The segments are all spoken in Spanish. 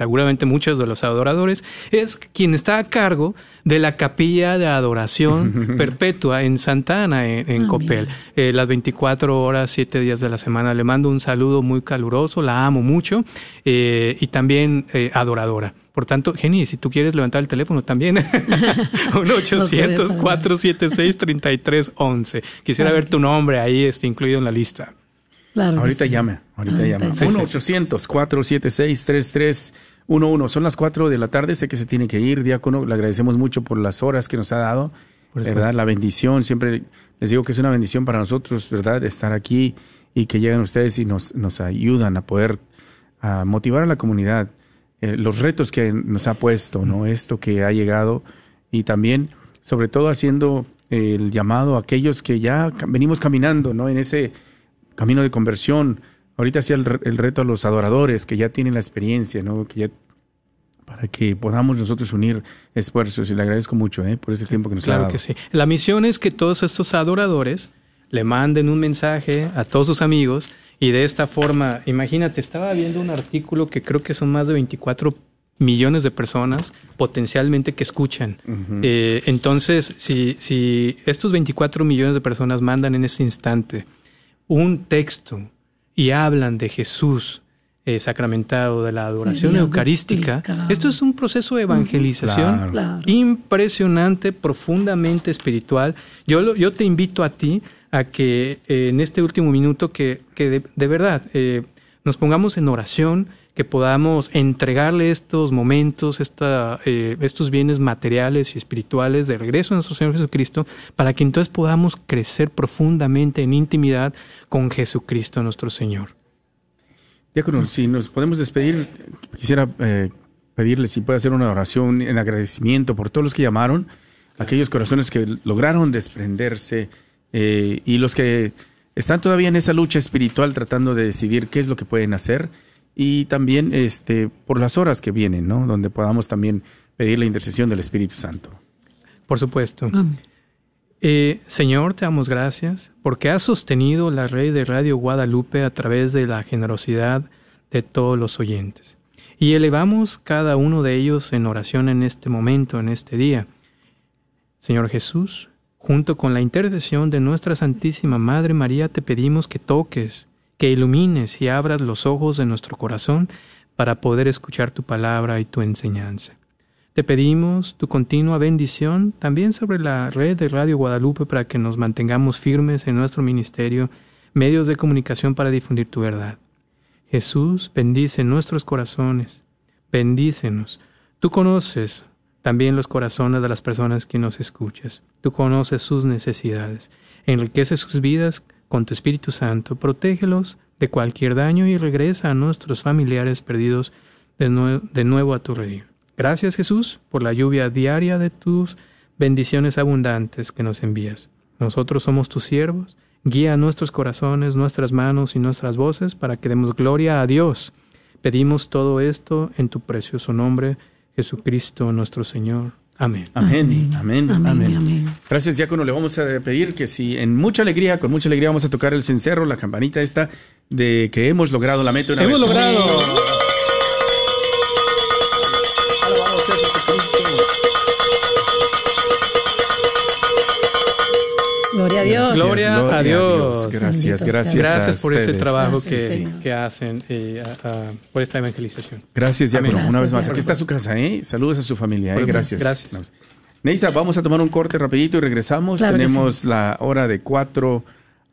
seguramente muchos de los adoradores, es quien está a cargo de la capilla de adoración perpetua en Santa Ana, en, Copel, eh, las 24 horas, 7 días de la semana. Le mando un saludo muy caluroso, la amo mucho eh, y también eh, adoradora. Por tanto, Jenny, si tú quieres levantar el teléfono también, 1-800-476-3311. Quisiera ver tu nombre ahí, está incluido en la lista. ahorita llame, ahorita llame. 1-800-476-3311. 1-1. Son las 4 de la tarde, sé que se tiene que ir, diácono. Le agradecemos mucho por las horas que nos ha dado, ¿verdad? La bendición, siempre les digo que es una bendición para nosotros, ¿verdad? Estar aquí y que lleguen ustedes y nos, nos ayudan a poder a motivar a la comunidad. Eh, los retos que nos ha puesto, ¿no? Esto que ha llegado y también, sobre todo, haciendo el llamado a aquellos que ya venimos caminando, ¿no? En ese camino de conversión, Ahorita hacía el, reto a los adoradores que ya tienen la experiencia, ¿no? Que ya, para que podamos nosotros unir esfuerzos y le agradezco mucho ¿eh? por ese tiempo que nos ha dado. Claro que sí. La misión es que todos estos adoradores le manden un mensaje a todos sus amigos y de esta forma, imagínate, estaba viendo un artículo que creo que son más de 24 millones de personas potencialmente que escuchan. Eh, entonces, si, si estos 24 millones de personas mandan en ese instante un texto y hablan de Jesús eh, sacramentado, de la adoración eucarística. Esto es un proceso de evangelización impresionante, profundamente espiritual. Yo, yo te invito a ti a que eh, en este último minuto que, que de, verdad eh, nos pongamos en oración, que podamos entregarle estos momentos, esta, estos bienes materiales y espirituales de regreso a nuestro Señor Jesucristo, para que entonces podamos crecer profundamente en intimidad con Jesucristo nuestro Señor. Diácono, si nos podemos despedir, quisiera eh, pedirle si puede hacer una oración en agradecimiento por todos los que llamaron, aquellos corazones que lograron desprenderse eh, y los que están todavía en esa lucha espiritual tratando de decidir qué es lo que pueden hacer y también este por las horas que vienen, ¿no? Donde podamos también pedir la intercesión del Espíritu Santo. Por supuesto. Eh, Señor, te damos gracias porque has sostenido la red de Radio Guadalupe a través de la generosidad de todos los oyentes. Y elevamos cada uno de ellos en oración en este momento, en este día. Señor Jesús, junto con la intercesión de nuestra Santísima Madre María, te pedimos que toques, que ilumines y abras los ojos de nuestro corazón para poder escuchar tu palabra y tu enseñanza. Te pedimos tu continua bendición también sobre la red de Radio Guadalupe para que nos mantengamos firmes en nuestro ministerio, medios de comunicación para difundir tu verdad. Jesús, bendice nuestros corazones, bendícenos. Tú conoces también los corazones de las personas que nos escuchas. Tú conoces sus necesidades. Enriquece sus vidas con tu Espíritu Santo. Protégelos de cualquier daño y regresa a nuestros familiares perdidos de, nuevo a tu reino. Gracias Jesús por la lluvia diaria de tus bendiciones abundantes que nos envías. Nosotros somos tus siervos. Guía nuestros corazones, nuestras manos y nuestras voces para que demos gloria a Dios. Pedimos todo esto en tu precioso nombre, Jesucristo nuestro Señor. Amén. Amén. Amén. Amén. Gracias, diácono. Le vamos a pedir que si en mucha alegría, con mucha alegría, vamos a tocar el cencerro, la campanita esta, de que hemos logrado la meta una ¡Hemos logrado! Gloria a Dios. Gloria, a Dios. Gracias, gracias. Gracias por ese trabajo que, hacen, eh, por esta evangelización. Gracias, Diácono. Una vez más, aquí está su casa, ¿eh? Saludos a su familia, ¿eh? Gracias. Gracias. Neisa, vamos a tomar un corte rapidito y regresamos. Tenemos la hora de cuatro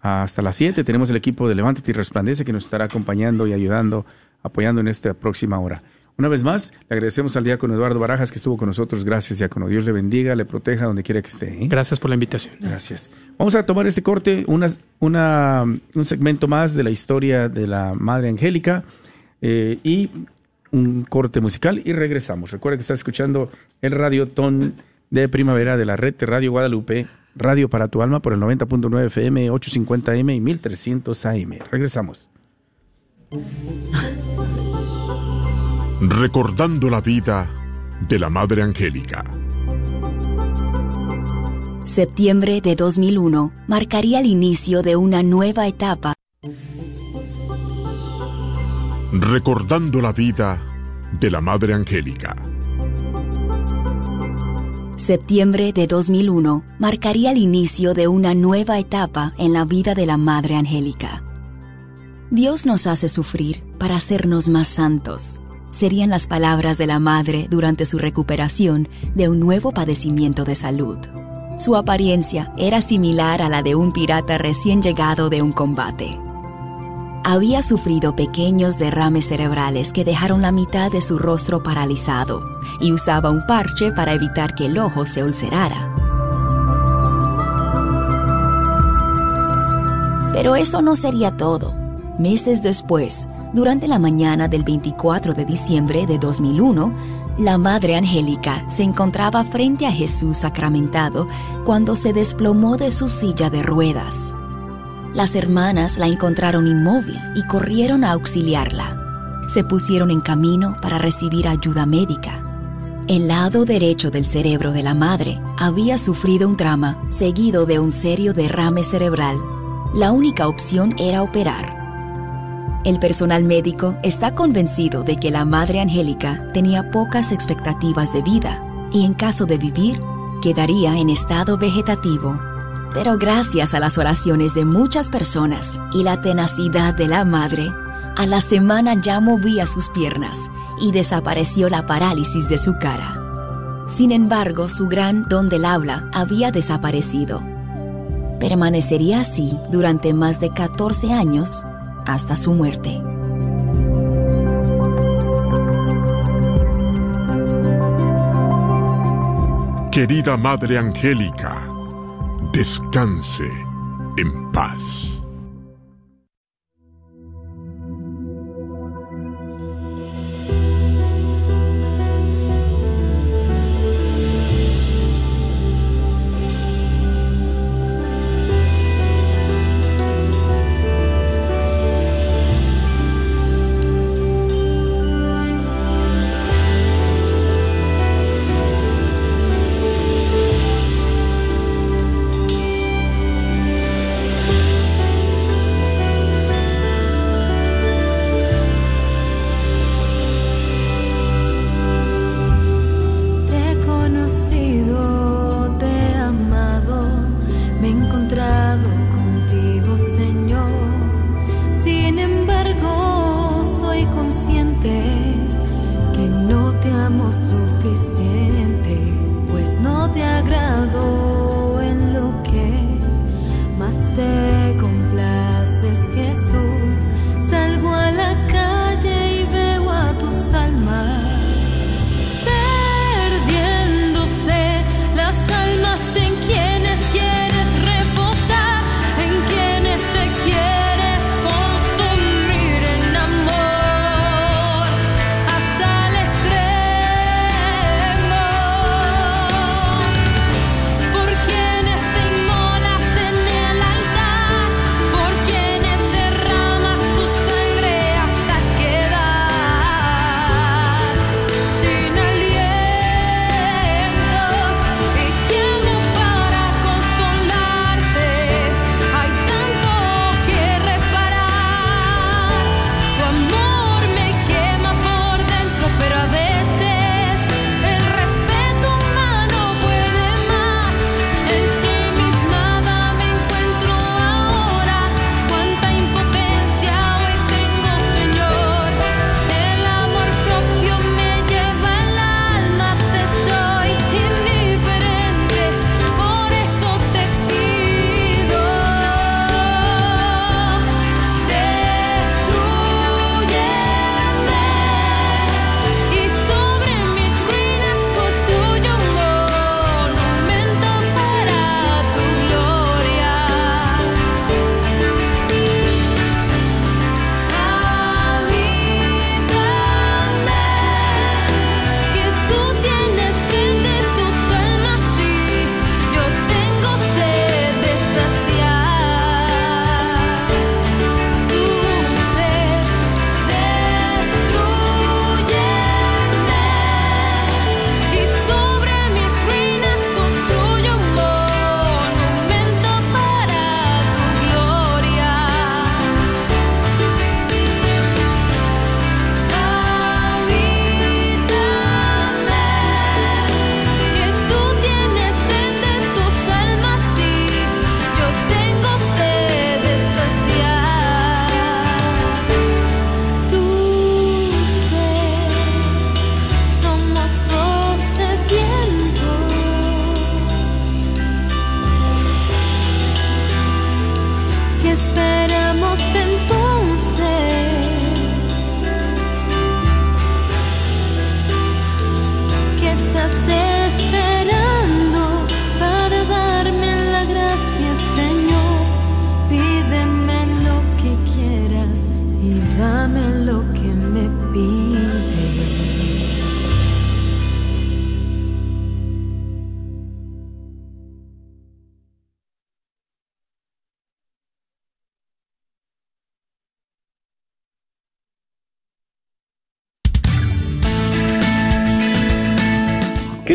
hasta las siete. Tenemos el equipo de Levántate y Resplandece que nos estará acompañando y ayudando, apoyando en esta próxima hora. Una vez más, le agradecemos al diácono Eduardo Barajas que estuvo con nosotros. Gracias, diácono. Dios le bendiga, le proteja donde quiera que esté. ¿eh? Gracias por la invitación. Gracias. Vamos a tomar este corte, una, una, un segmento más de la historia de la Madre Angélica eh, y un corte musical y regresamos. Recuerda que está escuchando el Radio Ton de Primavera de la red de Radio Guadalupe, Radio para tu alma por el 90.9 FM, 850M y 1300 AM. Regresamos. Recordando la vida de la Madre Angélica. Septiembre de 2001 marcaría el inicio de una nueva etapa. Recordando la vida de la Madre Angélica. Septiembre de 2001 marcaría el inicio de una nueva etapa en la vida de la Madre Angélica. Dios nos hace sufrir para hacernos más santos. Serían las palabras de la Madre durante su recuperación de un nuevo padecimiento de salud. Su apariencia era similar a la de un pirata recién llegado de un combate había sufrido pequeños derrames cerebrales que dejaron la mitad de su rostro paralizado y usaba un parche para evitar que el ojo se ulcerara. Pero eso no sería todo. Meses después, durante la mañana del 24 de diciembre de 2001, la Madre Angélica se encontraba frente a Jesús sacramentado cuando se desplomó de su silla de ruedas. Las hermanas la encontraron inmóvil y corrieron a auxiliarla. Se pusieron en camino para recibir ayuda médica. El lado derecho del cerebro de la madre había sufrido un trauma seguido de un serio derrame cerebral. La única opción era operar. El personal médico está convencido de que la madre Angélica tenía pocas expectativas de vida y en caso de vivir, quedaría en estado vegetativo pero gracias a las oraciones de muchas personas y la tenacidad de la madre, a la semana ya movía sus piernas y desapareció la parálisis de su cara. Sin embargo, su gran don del habla había desaparecido. Permanecería así durante más de 14 años hasta su muerte. Querida Madre Angélica, descanse en paz.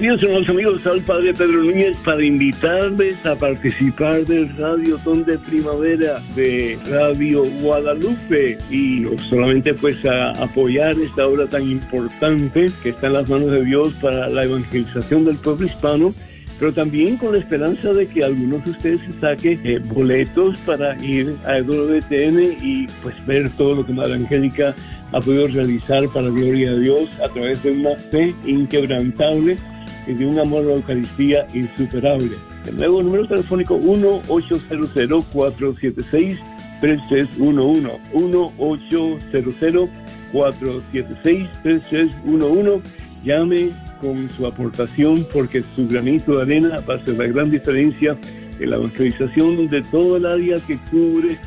Hermanos amigos, al Padre Pedro Núñez para invitarles a participar del Radio Ton de Primavera de Radio Guadalupe. Y no solamente pues a apoyar esta obra tan importante que está en las manos de Dios para la evangelización del pueblo hispano, pero también con la esperanza de que algunos de ustedes saquen eh, boletos para ir a WTN y pues ver todo lo que Madre Angélica ha podido realizar para la gloria de Dios a través de una fe inquebrantable y de un amor a la Eucaristía insuperable. De nuevo, número telefónico 1-800-476-3311. 1-800-476-3311. Llame con su aportación porque su granito de arena va a ser la gran diferencia en la evangelización de todo el área que cubre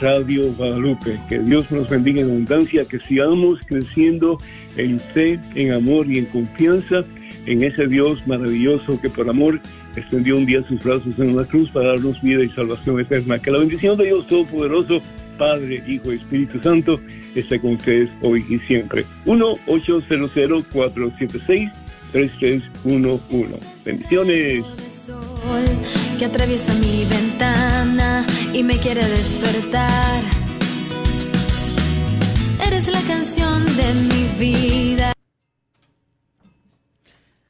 Radio Guadalupe. Que Dios nos bendiga en abundancia, que sigamos creciendo en fe, en amor y en confianza en ese Dios maravilloso que por amor extendió un día sus brazos en una cruz para darnos vida y salvación eterna. Que la bendición de Dios Todopoderoso, Padre, Hijo y Espíritu Santo, esté con ustedes hoy y siempre. 1-800-476-3311. Bendiciones. Que atraviesa mi ventana y me quiere despertar. Eres la canción de mi vida.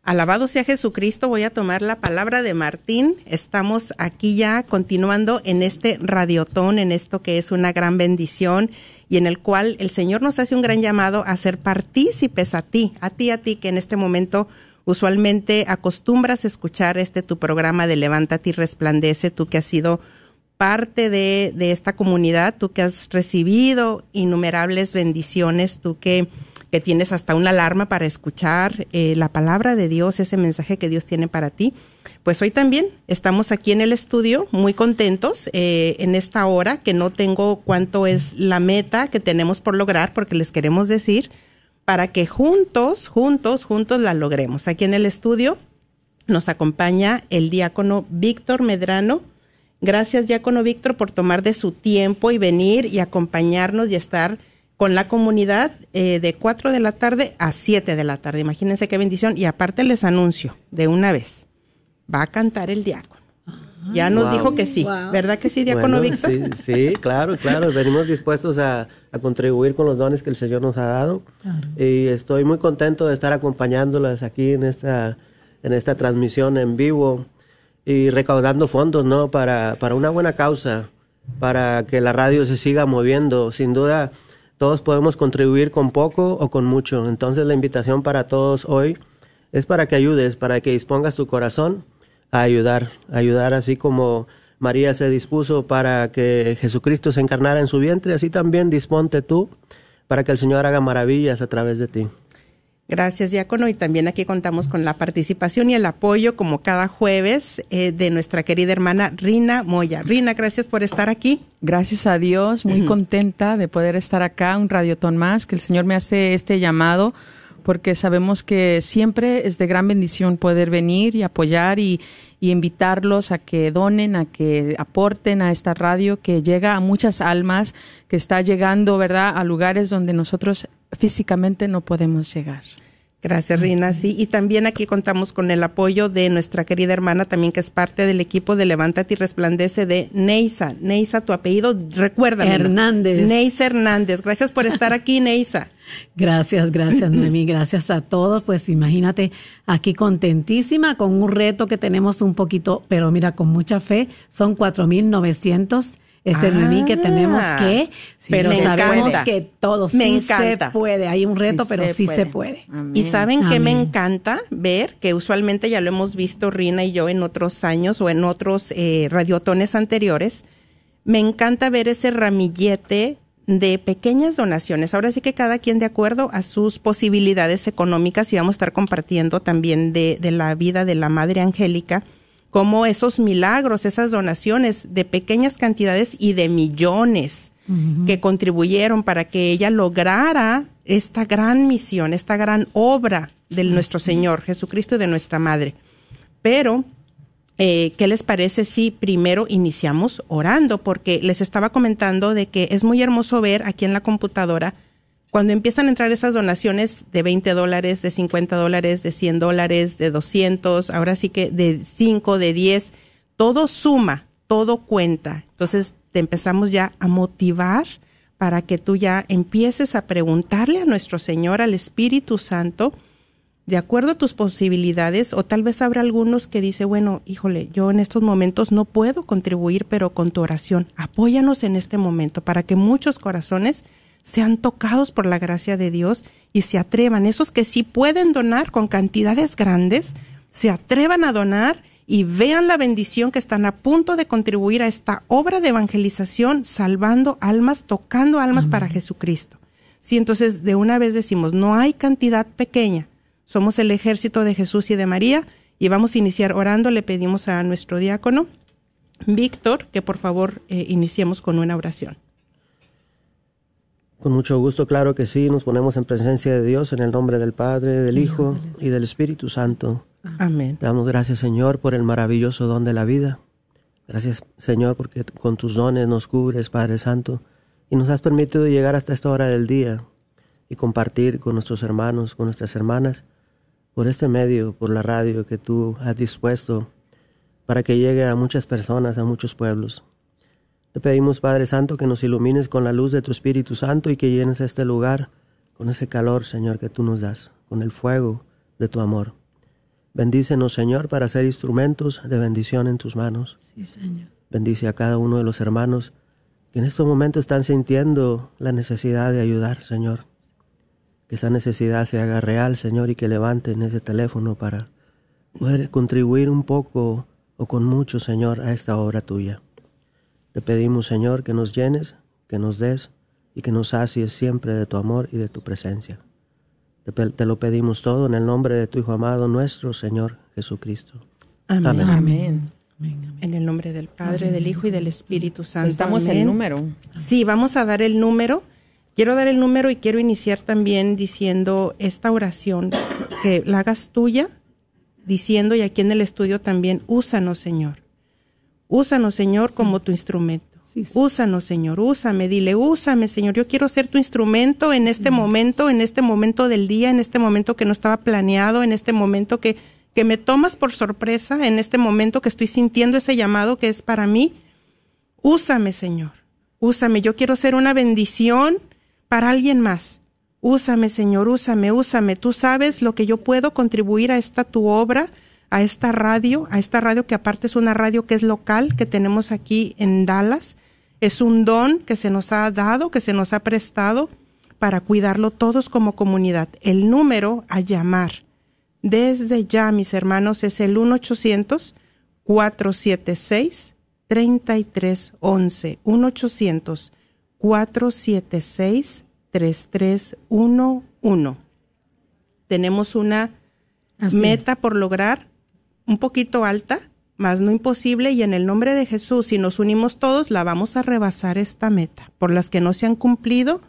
Alabado sea Jesucristo, voy a tomar la palabra de Martín. Estamos aquí ya continuando en este radiotón, en esto que es una gran bendición y en el cual el Señor nos hace un gran llamado a ser partícipes a ti, a ti, a ti, que en este momento usualmente acostumbras escuchar este tu programa de Levántate y Resplandece, tú que has sido parte de, de esta comunidad, tú que has recibido innumerables bendiciones, tú que que tienes hasta una alarma para escuchar eh, la palabra de Dios, ese mensaje que Dios tiene para ti. Pues hoy también estamos aquí en el estudio muy contentos eh, en esta hora, que no tengo cuánto es la meta que tenemos por lograr, porque les queremos decir, para que juntos, juntos, juntos la logremos. Aquí en el estudio nos acompaña el diácono Víctor Medrano. Gracias, diácono Víctor, por tomar de su tiempo y venir y acompañarnos y estar con la comunidad eh, de 4 de la tarde a 7 de la tarde. Imagínense qué bendición. Y aparte les anuncio de una vez, va a cantar el diácono. Ya nos dijo que sí, ¿verdad que sí, diácono Víctor? Sí, sí, claro, claro. Venimos dispuestos a, contribuir con los dones que el Señor nos ha dado. Y estoy muy contento de estar acompañándolas aquí en esta, en esta transmisión en vivo y recaudando fondos, ¿no? Para, para una buena causa, para que la radio se siga moviendo. Sin duda, todos podemos contribuir con poco o con mucho. Entonces la invitación para todos hoy es para que ayudes, para que dispongas tu corazón a ayudar, ayudar así como María se dispuso para que Jesucristo se encarnara en su vientre, así también disponte tú para que el Señor haga maravillas a través de ti. Gracias, diácono. Y también aquí contamos con la participación y el apoyo, como cada jueves, eh, de nuestra querida hermana Rina Moya. Rina, gracias por estar aquí. Gracias a Dios, muy contenta de poder estar acá, un radiotón más, que el Señor me hace este llamado, porque sabemos que siempre es de gran bendición poder venir y apoyar y, y invitarlos a que donen, a que aporten a esta radio que llega a muchas almas, que está llegando, ¿verdad?, a lugares donde nosotros físicamente no podemos llegar. Gracias, Rina. Sí, y también aquí contamos con el apoyo de nuestra querida hermana, también que es parte del equipo de Levántate y Resplandece de Neisa. Neisa, tu apellido, recuérdame. Hernández. Neisa Hernández. Gracias por estar aquí, Neisa. Gracias, gracias, Noemí. Gracias a todos. Pues imagínate, aquí contentísima con un reto que tenemos un poquito, pero mira, con mucha fe. Son 4,900 este Noemí que tenemos ah, que, pero sabemos que todo sí se puede. Hay un reto, pero sí se puede. Y saben que me encanta ver, que usualmente ya lo hemos visto Rina y yo en otros años o en otros eh, radiotones anteriores. Me encanta ver ese ramillete de pequeñas donaciones. Ahora sí que cada quien de acuerdo a sus posibilidades económicas y vamos a estar compartiendo también de, de la vida de la Madre Angélica como esos milagros, esas donaciones de pequeñas cantidades y de millones que contribuyeron para que ella lograra esta gran misión, esta gran obra de nuestro Señor Jesucristo y de nuestra Madre. Pero, eh, ¿qué les parece si primero iniciamos orando? Porque les estaba comentando de que es muy hermoso ver aquí en la computadora cuando empiezan a entrar esas donaciones de 20 dólares, de 50 dólares, de 100 dólares, de 200, ahora sí que de 5, de 10, todo suma, todo cuenta. Entonces te empezamos ya a motivar para que tú ya empieces a preguntarle a nuestro Señor, al Espíritu Santo, de acuerdo a tus posibilidades, o tal vez habrá algunos que dice, bueno, híjole, yo en estos momentos no puedo contribuir, pero con tu oración, apóyanos en este momento para que muchos corazones sean tocados por la gracia de Dios y se atrevan, esos que sí pueden donar con cantidades grandes, se atrevan a donar y vean la bendición que están a punto de contribuir a esta obra de evangelización, salvando almas, tocando almas para Jesucristo. Sí, entonces de una vez decimos, no hay cantidad pequeña, somos el ejército de Jesús y de María y vamos a iniciar orando, le pedimos a nuestro diácono, Víctor, que por favor eh, iniciemos con una oración. Con mucho gusto, claro que sí, nos ponemos en presencia de Dios en el nombre del Padre, del Hijo y del Espíritu Santo. Amén. Damos gracias, Señor, por el maravilloso don de la vida. Gracias, Señor, porque con tus dones nos cubres, Padre Santo, y nos has permitido llegar hasta esta hora del día y compartir con nuestros hermanos, con nuestras hermanas, por este medio, por la radio que tú has dispuesto para que llegue a muchas personas, a muchos pueblos. Te pedimos, Padre Santo, que nos ilumines con la luz de tu Espíritu Santo y que llenes este lugar con ese calor, Señor, que tú nos das, con el fuego de tu amor. Bendícenos, Señor, para ser instrumentos de bendición en tus manos. Sí, Señor. Bendice a cada uno de los hermanos que en estos momentos están sintiendo la necesidad de ayudar, Señor. Que esa necesidad se haga real, Señor, y que levanten ese teléfono para poder contribuir un poco o con mucho, Señor, a esta obra tuya. Te pedimos, Señor, que nos llenes, que nos des y que nos sacies siempre de tu amor y de tu presencia. Te, lo pedimos todo en el nombre de tu Hijo amado, nuestro Señor Jesucristo. Amén. Amén. En el nombre del Padre, del Hijo y del Espíritu Santo. Estamos Amén. el número. Sí, vamos a dar el número. Quiero dar el número y quiero iniciar también diciendo esta oración, que la hagas tuya, diciendo, y aquí en el estudio también, úsanos, Señor. Úsanos, Señor, como tu instrumento. Úsanos, Señor, úsame, dile, úsame, Señor. Yo quiero ser tu instrumento en este momento, en este momento del día, en este momento que no estaba planeado, en este momento que, que me tomas por sorpresa, en este momento que estoy sintiendo ese llamado que es para mí. Úsame, Señor. Úsame. Yo quiero ser una bendición para alguien más. Úsame, Señor, úsame, úsame. Tú sabes lo que yo puedo contribuir a esta tu obra a esta radio, a esta radio que aparte es una radio que es local, que tenemos aquí en Dallas. Es un don que se nos ha dado, que se nos ha prestado para cuidarlo todos como comunidad. El número a llamar desde ya, mis hermanos, es el 1-800-476-3311. 1-800-476-3311. Tenemos una Así. meta por lograr un poquito alta, más no imposible, y en el nombre de Jesús, si nos unimos todos, la vamos a rebasar esta meta, por las que no se han cumplido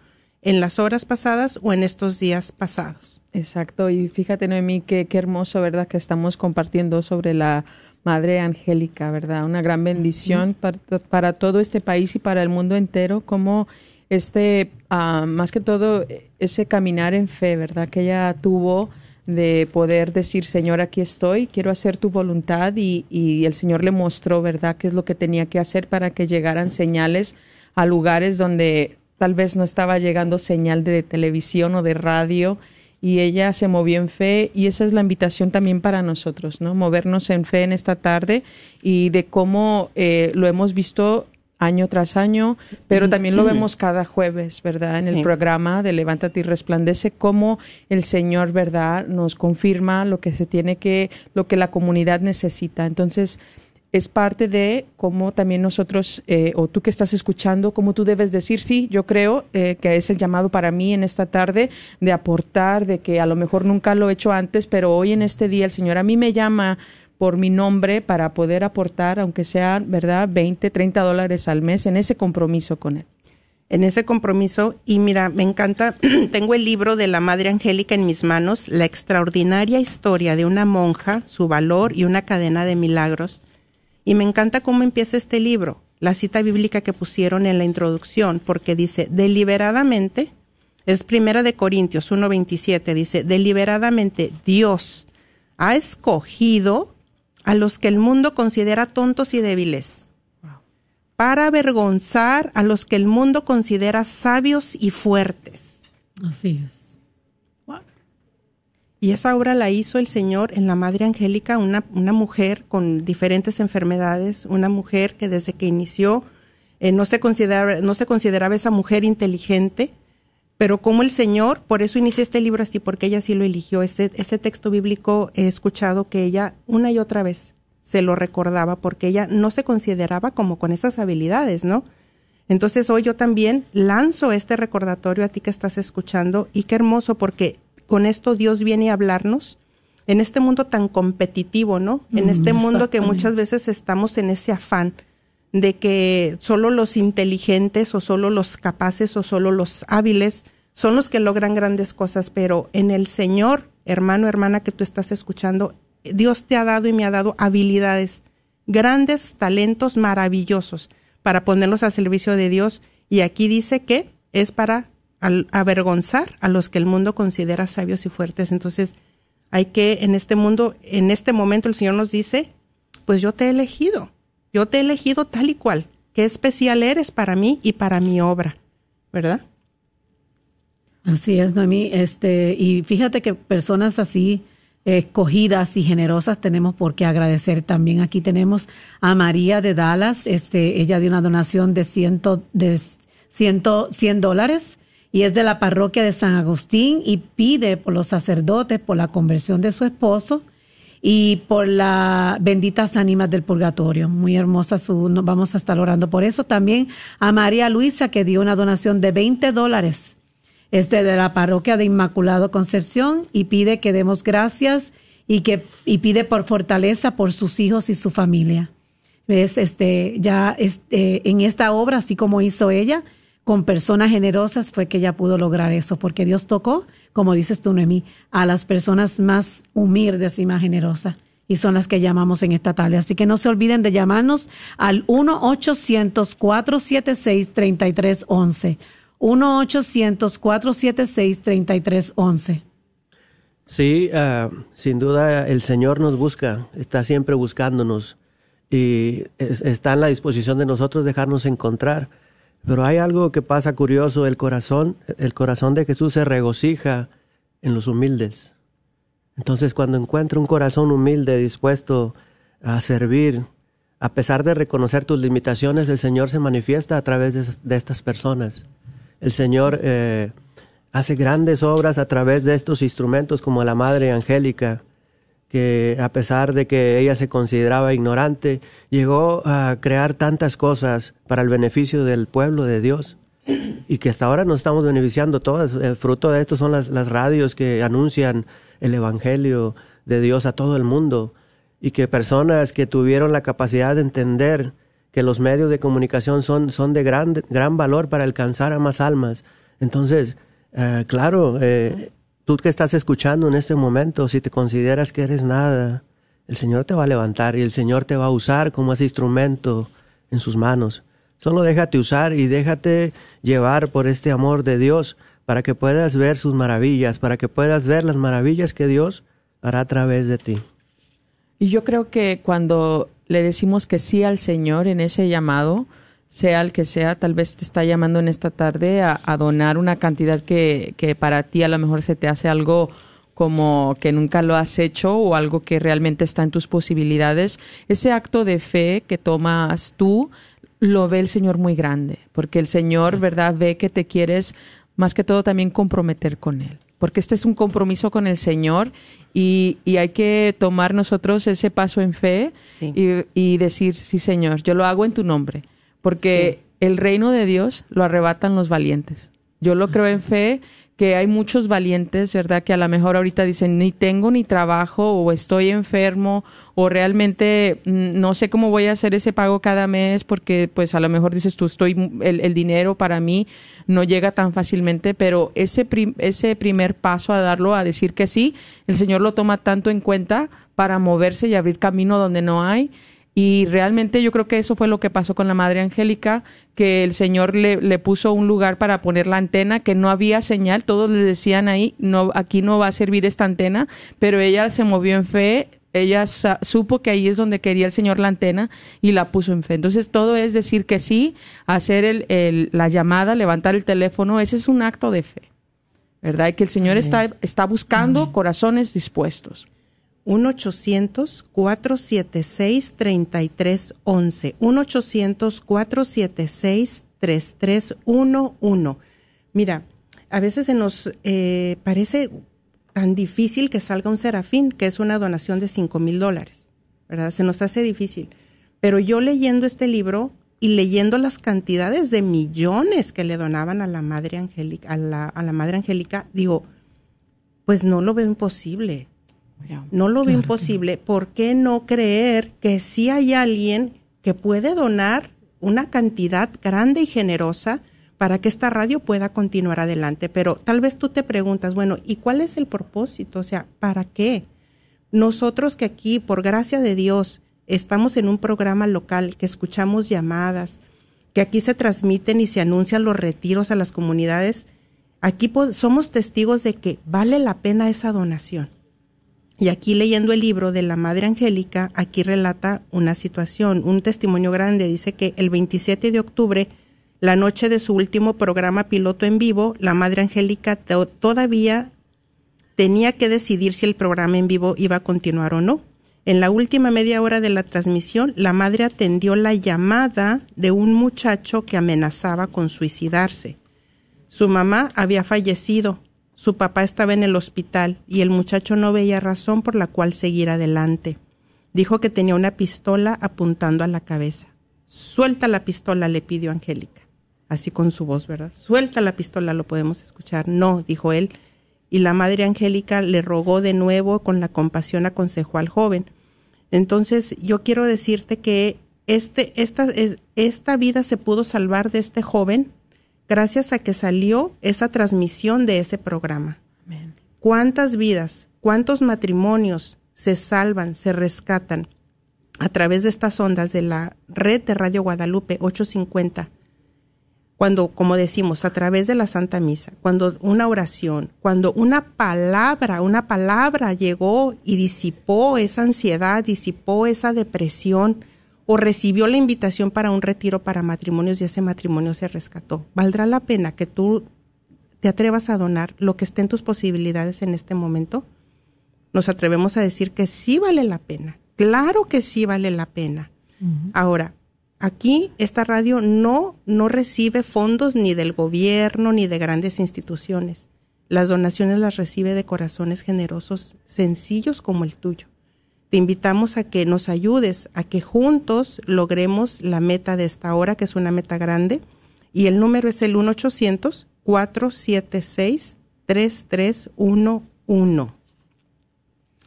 en las horas pasadas o en estos días pasados. Exacto, y fíjate, Noemí, qué, qué hermoso, ¿verdad?, que estamos compartiendo sobre la Madre Angélica, ¿verdad? Una gran bendición para, para todo este país y para el mundo entero, como este, ah, más que todo, ese caminar en fe, ¿verdad?, que ella tuvo de poder decir, Señor, aquí estoy, quiero hacer tu voluntad y, y el Señor le mostró, ¿verdad?, qué es lo que tenía que hacer para que llegaran señales a lugares donde tal vez no estaba llegando señal de televisión o de radio y ella se movió en fe y esa es la invitación también para nosotros, ¿no? Movernos en fe en esta tarde y de cómo eh, lo hemos visto año tras año, pero también lo vemos cada jueves, ¿verdad? En el programa de Levántate y Resplandece, cómo el Señor, ¿verdad? Nos confirma lo que se tiene que, lo que la comunidad necesita. Entonces, es parte de cómo también nosotros, eh, o tú que estás escuchando, cómo tú debes decir, sí, yo creo eh, que es el llamado para mí en esta tarde de aportar, de que a lo mejor nunca lo he hecho antes, pero hoy en este día el Señor a mí me llama por mi nombre para poder aportar, aunque sea, ¿verdad?, 20, 30 dólares al mes en ese compromiso con Él. en ese compromiso. Y mira, me encanta, tengo el libro de la Madre Angélica en mis manos, La extraordinaria historia de una monja, su valor y una cadena de milagros. Y me encanta cómo empieza este libro, la cita bíblica que pusieron en la introducción, porque dice, deliberadamente Es Primera de Corintios 1:27, dice, deliberadamente Dios ha escogido a los que el mundo considera tontos y débiles para avergonzar a los que el mundo considera sabios y fuertes. Así es. Y esa obra la hizo el Señor en la Madre Angélica, una, una mujer con diferentes enfermedades, una mujer que desde que inició eh, no, se consideraba, no se consideraba esa mujer inteligente, pero como el Señor, por eso inicié este libro así, porque ella sí lo eligió. Este, este texto bíblico he escuchado que ella una y otra vez se lo recordaba, porque ella no se consideraba como con esas habilidades, ¿no? Entonces hoy yo también lanzo este recordatorio a ti que estás escuchando y qué hermoso porque con esto Dios viene a hablarnos en este mundo tan competitivo, ¿no? En este mundo que muchas veces estamos en ese afán de que solo los inteligentes o solo los capaces o solo los hábiles son los que logran grandes cosas, pero en el Señor, hermano, hermana que tú estás escuchando, Dios te ha dado y me ha dado habilidades, grandes talentos maravillosos para ponerlos al servicio de Dios. Y aquí dice que es para avergonzar a los que el mundo considera sabios y fuertes. Entonces, hay que, en este mundo, en este momento el Señor nos dice, pues yo te he elegido, yo te he elegido tal y cual, qué especial eres para mí y para mi obra, ¿verdad? Así es, Noemí. Este, y fíjate que personas así, escogidas y generosas tenemos por qué agradecer también. Aquí tenemos a María de Dallas, este, ella dio una donación de ciento, de ciento, cien dólares y es de la parroquia de San Agustín y pide por los sacerdotes, por la conversión de su esposo y por las benditas ánimas del purgatorio. Muy hermosa su, vamos a estar orando por eso. También a María Luisa que dio una donación de 20 dólares. Este de la parroquia de Inmaculado Concepción y pide que demos gracias y que y pide por fortaleza por sus hijos y su familia. ¿Ves? Este, ya este, en esta obra, así como hizo ella, con personas generosas fue que ella pudo lograr eso, porque Dios tocó, como dices tú, Noemí, a las personas más humildes y más generosas. Y son las que llamamos en esta tarde. Así que no se olviden de llamarnos al 1-800-476-3311. 1-800-476-3311. Sí, uh, sin duda el Señor nos busca, está siempre buscándonos y es, está en la disposición de nosotros dejarnos encontrar. Pero hay algo que pasa curioso, el corazón, el corazón de Jesús se regocija en los humildes. Entonces cuando encuentra un corazón humilde dispuesto a servir, a pesar de reconocer tus limitaciones, el Señor se manifiesta a través de, estas personas. El Señor eh, hace grandes obras a través de estos instrumentos como la Madre Angélica, que a pesar de que ella se consideraba ignorante, llegó a crear tantas cosas para el beneficio del pueblo de Dios y que hasta ahora nos estamos beneficiando todas. El fruto de esto son las, las radios que anuncian el Evangelio de Dios a todo el mundo y que personas que tuvieron la capacidad de entender que los medios de comunicación son, son de gran, gran valor para alcanzar a más almas. Entonces, eh, claro, eh, Tú que estás escuchando en este momento, si te consideras que eres nada, el Señor te va a levantar y el Señor te va a usar como ese instrumento en sus manos. Solo déjate usar y déjate llevar por este amor de Dios para que puedas ver sus maravillas, para que puedas ver las maravillas que Dios hará a través de ti. Y yo creo que cuando le decimos que sí al Señor en ese llamado, sea el que sea, tal vez te está llamando en esta tarde a, donar una cantidad que, que, para ti a lo mejor se te hace algo como que nunca lo has hecho o algo que realmente está en tus posibilidades. Ese acto de fe que tomas tú lo ve el Señor muy grande, porque el Señor, ¿verdad?, ve que te quieres más que todo también comprometer con Él porque este es un compromiso con el Señor y, y hay que tomar nosotros ese paso en fe y, y, decir, sí Señor, yo lo hago en tu nombre porque el reino de Dios lo arrebatan los valientes. Yo lo creo en fe que hay muchos valientes, ¿verdad? Que a lo mejor ahorita dicen, ni tengo ni trabajo o estoy enfermo o realmente mm, no sé cómo voy a hacer ese pago cada mes porque pues a lo mejor dices tú, estoy, el, dinero para mí no llega tan fácilmente, pero ese, ese primer paso a darlo, a decir que sí, el Señor lo toma tanto en cuenta para moverse y abrir camino donde no hay Y realmente yo creo que eso fue lo que pasó con la Madre Angélica, que el Señor le, le puso un lugar para poner la antena, que no había señal, todos le decían ahí, no, aquí no va a servir esta antena, pero ella se movió en fe, ella supo que ahí es donde quería el Señor la antena y la puso en fe. Entonces todo es decir que sí, hacer el, el- la llamada, levantar el teléfono, ese es un acto de fe, ¿verdad? Y que el Señor está, está buscando corazones dispuestos. 1-800-476-3311. 1-800-476-3311. Mira, a veces se nos eh, parece tan difícil que salga un serafín, que es una donación de 5 mil dólares, ¿verdad? Se nos hace difícil. Pero yo leyendo este libro y leyendo las cantidades de millones que le donaban a la Madre Angélica, a la, a la Madre Angélica, digo, pues no lo veo imposible. No lo veo imposible. ¿Por qué no creer que sí hay alguien que puede donar una cantidad grande y generosa para que esta radio pueda continuar adelante? Pero tal vez tú te preguntas, bueno, ¿y cuál es el propósito? O sea, ¿para qué? Nosotros que aquí, por gracia de Dios, estamos en un programa local, que escuchamos llamadas, que aquí se transmiten y se anuncian los retiros a las comunidades, aquí somos testigos de que vale la pena esa donación. Y aquí leyendo el libro de la Madre Angélica, aquí relata una situación, un testimonio grande. Dice que el 27 de octubre, la noche de su último programa piloto en vivo, la Madre Angélica to- todavía tenía que decidir si el programa en vivo iba a continuar o no. En la última media hora de la transmisión, la madre atendió la llamada de un muchacho que amenazaba con suicidarse. Su mamá había fallecido, su papá estaba en el hospital y el muchacho no veía razón por la cual seguir adelante. Dijo que tenía una pistola apuntando a la cabeza. Suelta la pistola, le pidió Angélica, así con su voz, ¿verdad? Suelta la pistola, lo podemos escuchar. No, dijo él. Y la madre Angélica le rogó de nuevo, con la compasión aconsejó al joven. Entonces, yo quiero decirte que este, esta, es, esta vida se pudo salvar de este joven gracias a que salió esa transmisión de ese programa. ¿Cuántas vidas, cuántos matrimonios se salvan, se rescatan a través de estas ondas de la red de Radio Guadalupe 850? Cuando, como decimos, a través de la Santa Misa, cuando una oración, cuando una palabra, una palabra llegó y disipó esa ansiedad, disipó esa depresión, o recibió la invitación para un retiro para matrimonios y ese matrimonio se rescató. ¿Valdrá la pena que tú te atrevas a donar lo que esté en tus posibilidades en este momento? Nos atrevemos a decir que sí vale la pena. Claro que sí vale la pena. Ahora, aquí esta radio no, no recibe fondos ni del gobierno ni de grandes instituciones. Las donaciones las recibe de corazones generosos, sencillos como el tuyo te invitamos a que nos ayudes, a que juntos logremos la meta de esta hora, que es una meta grande. Y el número es el 1-800-476-3311.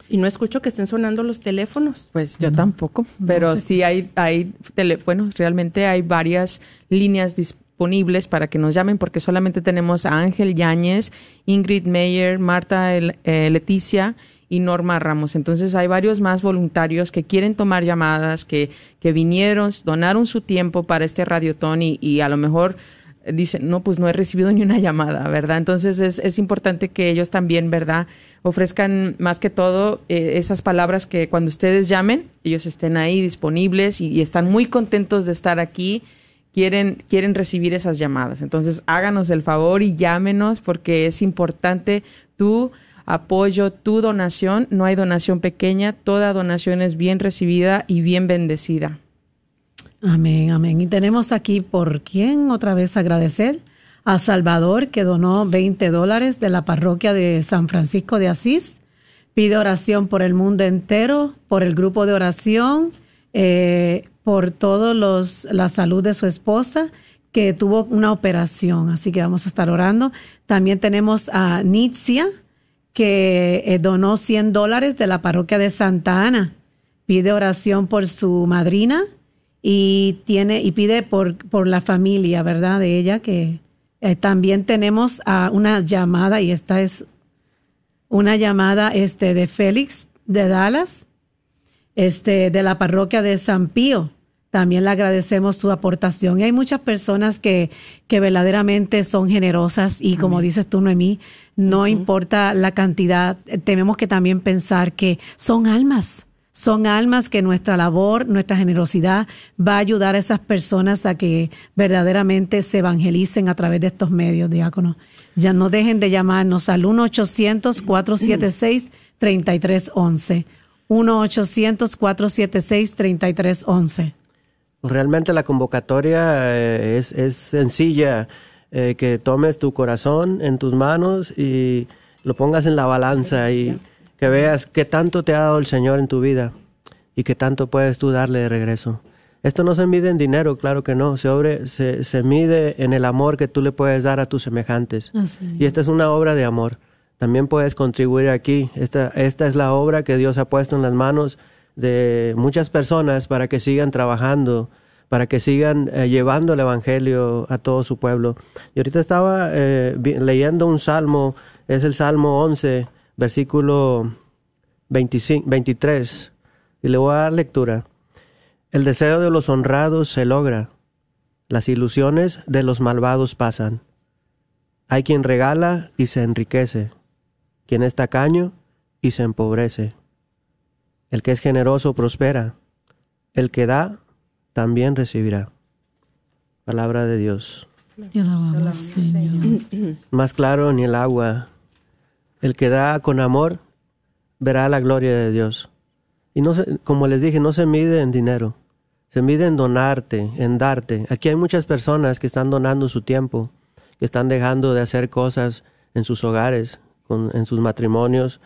Y no escucho que estén sonando los teléfonos. Pues yo tampoco, pero sí hay, hay teléfonos, realmente hay varias líneas disponibles para que nos llamen, porque solamente tenemos a Ángel Yáñez, Ingrid Meyer, Marta El- eh, Leticia y Norma Ramos. Entonces hay varios más voluntarios que quieren tomar llamadas, que, que vinieron, donaron su tiempo para este radiotón y, y a lo mejor dicen, no, pues no he recibido ni una llamada, ¿verdad? Entonces es, es importante que ellos también, ¿verdad? Ofrezcan más que todo eh, esas palabras que cuando ustedes llamen, ellos estén ahí disponibles y, y están muy contentos de estar aquí. Quieren, quieren recibir esas llamadas. Entonces, háganos el favor y llámenos porque es importante tu apoyo, tu donación. No hay donación pequeña, toda donación es bien recibida y bien bendecida. Amén, amén. Y tenemos aquí por quién otra vez agradecer a Salvador que donó 20 dólares de la parroquia de San Francisco de Asís. Pide oración por el mundo entero, por el grupo de oración, eh, por todos los la salud de su esposa que tuvo una operación. Así que vamos a estar orando. También tenemos a Nitzia que eh, donó 100 dólares de la parroquia de Santa Ana. Pide oración por su madrina y tiene y pide por, por la familia, ¿verdad? De ella que eh, también tenemos a una llamada y esta es una llamada este de Félix de Dallas. este, de la parroquia de San Pío. También le agradecemos su aportación. Y hay muchas personas que, que verdaderamente son generosas y como dices tú, Noemí, no importa la cantidad, tenemos que también pensar que son almas. Son almas que nuestra labor, nuestra generosidad va a ayudar a esas personas a que verdaderamente se evangelicen a través de estos medios, diáconos. Ya no dejen de llamarnos al 1-800-476-3311. 1-800-476-3311. Realmente la convocatoria eh, es, es sencilla, eh, que tomes tu corazón en tus manos y lo pongas en la balanza y que veas qué tanto te ha dado el Señor en tu vida y qué tanto puedes tú darle de regreso. Esto no se mide en dinero, claro que no, se, se, se mide en el amor que tú le puedes dar a tus semejantes. Y esta es una obra de amor. También puedes contribuir aquí. Esta, esta es la obra que Dios ha puesto en las manos de muchas personas para que sigan trabajando, para que sigan eh, llevando el Evangelio a todo su pueblo. Y ahorita estaba eh, leyendo un salmo, es el Salmo 11, versículo 25, 23, y le voy a dar lectura. El deseo de los honrados se logra, las ilusiones de los malvados pasan. Hay quien regala y se enriquece, quien es tacaño y se empobrece. El que es generoso prospera, el que da también recibirá. Palabra de Dios. Más claro ni el agua. El que da con amor verá la gloria de Dios. Y no se, como les dije, no se mide en dinero, se mide en donarte, en darte. Aquí hay muchas personas que están donando su tiempo, que están dejando de hacer cosas en sus hogares, en sus matrimonios,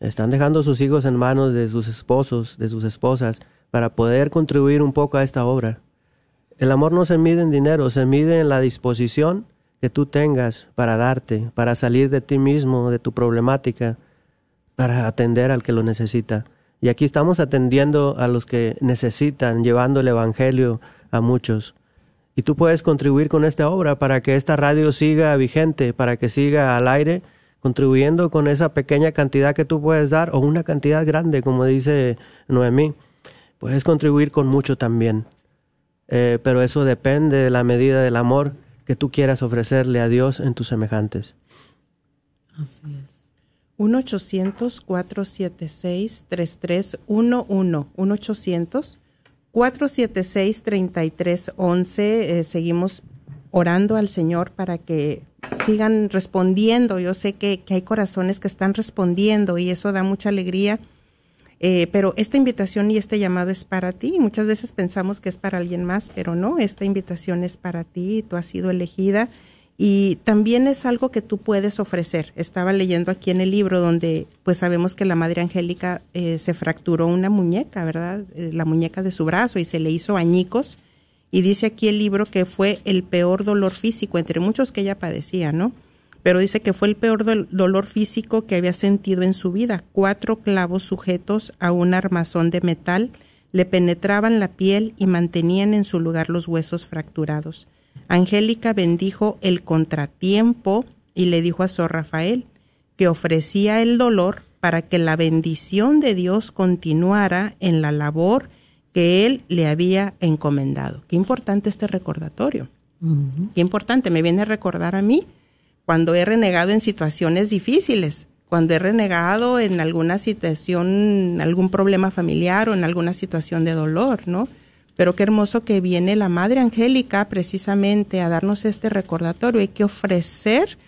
están dejando sus hijos en manos de sus esposos, de sus esposas, para poder contribuir un poco a esta obra. El amor no se mide en dinero, se mide en la disposición que tú tengas para darte, para salir de ti mismo, de tu problemática, para atender al que lo necesita. Y aquí estamos atendiendo a los que necesitan, llevando el Evangelio a muchos. Y tú puedes contribuir con esta obra para que esta radio siga vigente, para que siga al aire, contribuyendo con esa pequeña cantidad que tú puedes dar o una cantidad grande, como dice Noemí. Puedes contribuir con mucho también. Eh, pero eso depende de la medida del amor que tú quieras ofrecerle a Dios en tus semejantes. Así es. 1-800-476-3311. 1-800-476-3311. Eh, seguimos orando al Señor para que sigan respondiendo. Yo sé que, que, hay corazones que están respondiendo y eso da mucha alegría. Eh, pero esta invitación y este llamado es para ti. Muchas veces pensamos que es para alguien más, pero no, esta invitación es para ti. Tú has sido elegida y también es algo que tú puedes ofrecer. Estaba leyendo aquí en el libro donde pues sabemos que la Madre Angélica eh, se fracturó una muñeca, ¿verdad? Eh, la muñeca de su brazo y se le hizo añicos. Y dice aquí el libro que fue el peor dolor físico, entre muchos que ella padecía, ¿no? Pero dice que fue el peor dolor físico que había sentido en su vida. Cuatro clavos sujetos a un armazón de metal le penetraban la piel y mantenían en su lugar los huesos fracturados. Angélica bendijo el contratiempo y le dijo a Sor Rafael que ofrecía el dolor para que la bendición de Dios continuara en la labor que él le había encomendado. Qué importante este recordatorio. Qué importante, me viene a recordar a mí cuando he renegado en situaciones difíciles, cuando he renegado en alguna situación, algún problema familiar o en alguna situación de dolor, ¿no? Pero qué hermoso que viene la Madre Angélica precisamente a darnos este recordatorio. Hay que ofrecer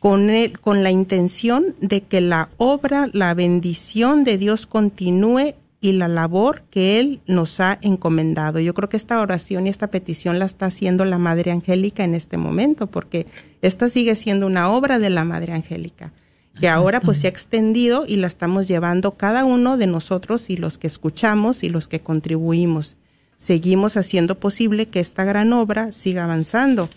con, con la intención de que la obra, la bendición de Dios continúe y la labor que Él nos ha encomendado. Yo creo que esta oración y esta petición la está haciendo la Madre Angélica en este momento, porque esta sigue siendo una obra de la Madre Angélica, que ahora pues se ha extendido y la estamos llevando cada uno de nosotros y los que escuchamos y los que contribuimos seguimos haciendo posible que esta gran obra siga avanzando.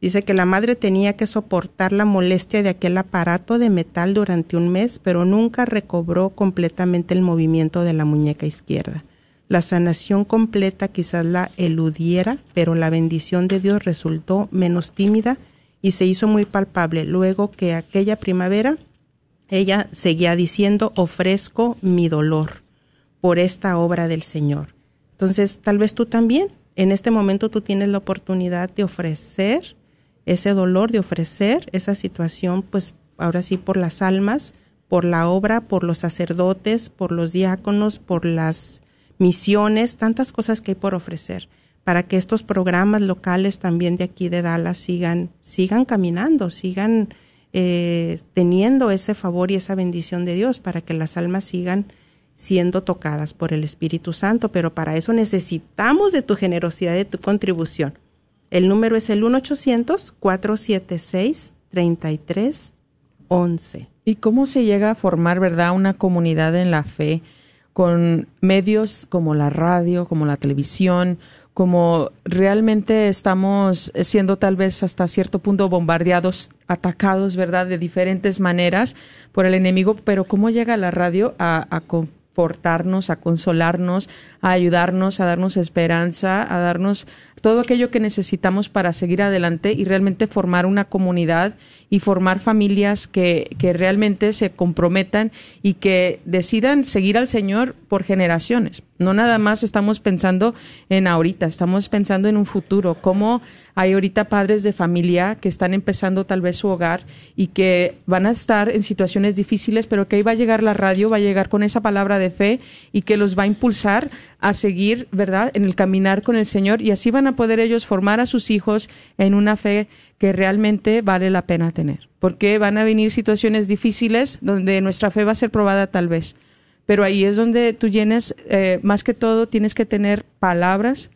Dice que la madre tenía que soportar la molestia de aquel aparato de metal durante un mes, pero nunca recobró completamente el movimiento de la muñeca izquierda. La sanación completa quizás la eludiera, pero la bendición de Dios resultó menos tímida y se hizo muy palpable luego que aquella primavera ella seguía diciendo ofrezco mi dolor por esta obra del Señor. Entonces, tal vez tú también, en este momento tú tienes la oportunidad de ofrecer ese dolor, de ofrecer esa situación, pues ahora sí, por las almas, por la obra, por los sacerdotes, por los diáconos, por las misiones, tantas cosas que hay por ofrecer para que estos programas locales también de aquí de Dallas sigan, sigan caminando, sigan eh, teniendo ese favor y esa bendición de Dios, para que las almas sigan siendo tocadas por el Espíritu Santo, pero para eso necesitamos de tu generosidad, de tu contribución. El número es el 1-800-476-3311. ¿Y cómo se llega a formar, verdad, una comunidad en la fe con medios como la radio, como la televisión, como realmente estamos siendo tal vez hasta cierto punto bombardeados, atacados, ¿verdad?, de diferentes maneras por el enemigo, pero ¿cómo llega la radio a, a a consolarnos, a ayudarnos, a darnos esperanza, a darnos todo aquello que necesitamos para seguir adelante y realmente formar una comunidad y formar familias que, que realmente se comprometan y que decidan seguir al Señor por generaciones. No nada más estamos pensando en ahorita, estamos pensando en un futuro. Cómo hay ahorita padres de familia que están empezando tal vez su hogar y que van a estar en situaciones difíciles, pero que ahí va a llegar la radio, va a llegar con esa palabra de fe y que los va a impulsar a seguir, ¿verdad?, en el caminar con el Señor y así van a poder ellos formar a sus hijos en una fe que realmente vale la pena tener. Porque van a venir situaciones difíciles donde nuestra fe va a ser probada tal vez pero ahí es donde tú llenes, eh, más que todo, tienes que tener palabras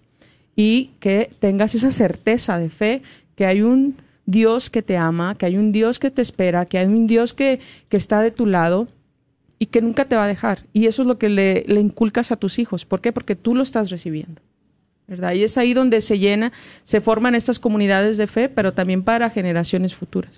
y que tengas esa certeza de fe que hay un Dios que te ama, que hay un Dios que te espera, que hay un Dios que, que está de tu lado y que nunca te va a dejar. Y eso es lo que le, inculcas a tus hijos. ¿Por qué? Porque tú lo estás recibiendo. ¿verdad? Y es ahí donde se llena, se forman estas comunidades de fe, pero también para generaciones futuras.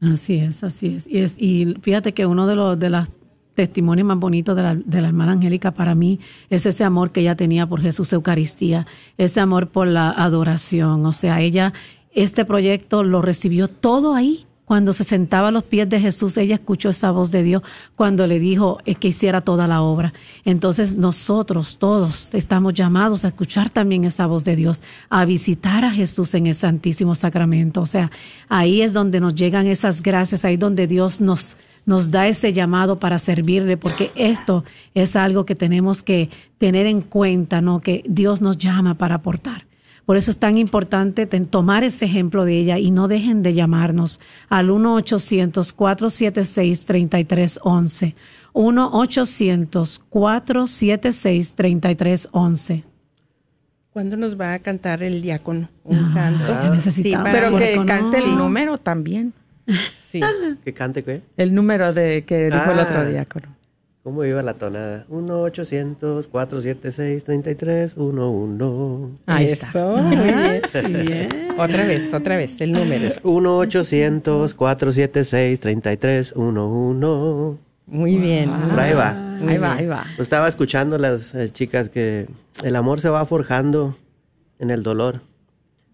Así es, así es. Y, es, y fíjate que uno de, los, de las testimonio más bonito de la, de la, hermana Angélica para mí es ese amor que ella tenía por Jesús Eucaristía, ese amor por la adoración. O sea, ella, este proyecto lo recibió todo ahí. Cuando se sentaba a los pies de Jesús, ella escuchó esa voz de Dios cuando le dijo que hiciera toda la obra. Entonces nosotros todos estamos llamados a escuchar también esa voz de Dios, a visitar a Jesús en el Santísimo Sacramento. O sea, ahí es donde nos llegan esas gracias, ahí donde Dios nos, nos da ese llamado para servirle, porque esto es algo que tenemos que tener en cuenta, ¿no? Que Dios nos llama para aportar. Por eso es tan importante tomar ese ejemplo de ella y no dejen de llamarnos al 1-800-476-3311. 1-800-476-3311. ¿Cuándo nos va a cantar el diácono un Ah, canto? necesitamos. Pero que cante el número también. Sí. ¿Que cante qué? El número de que dijo el otro Ah. diácono. ¿Cómo iba la tonada? 1-800-476-3311. Ahí está. Eso, muy bien. Bien. Otra vez, otra vez, el número. Es 1-800-476-3311. Muy bien. Por ahí va. Ahí va, ahí va. Estaba escuchando las eh, chicas que el amor se va forjando en el dolor.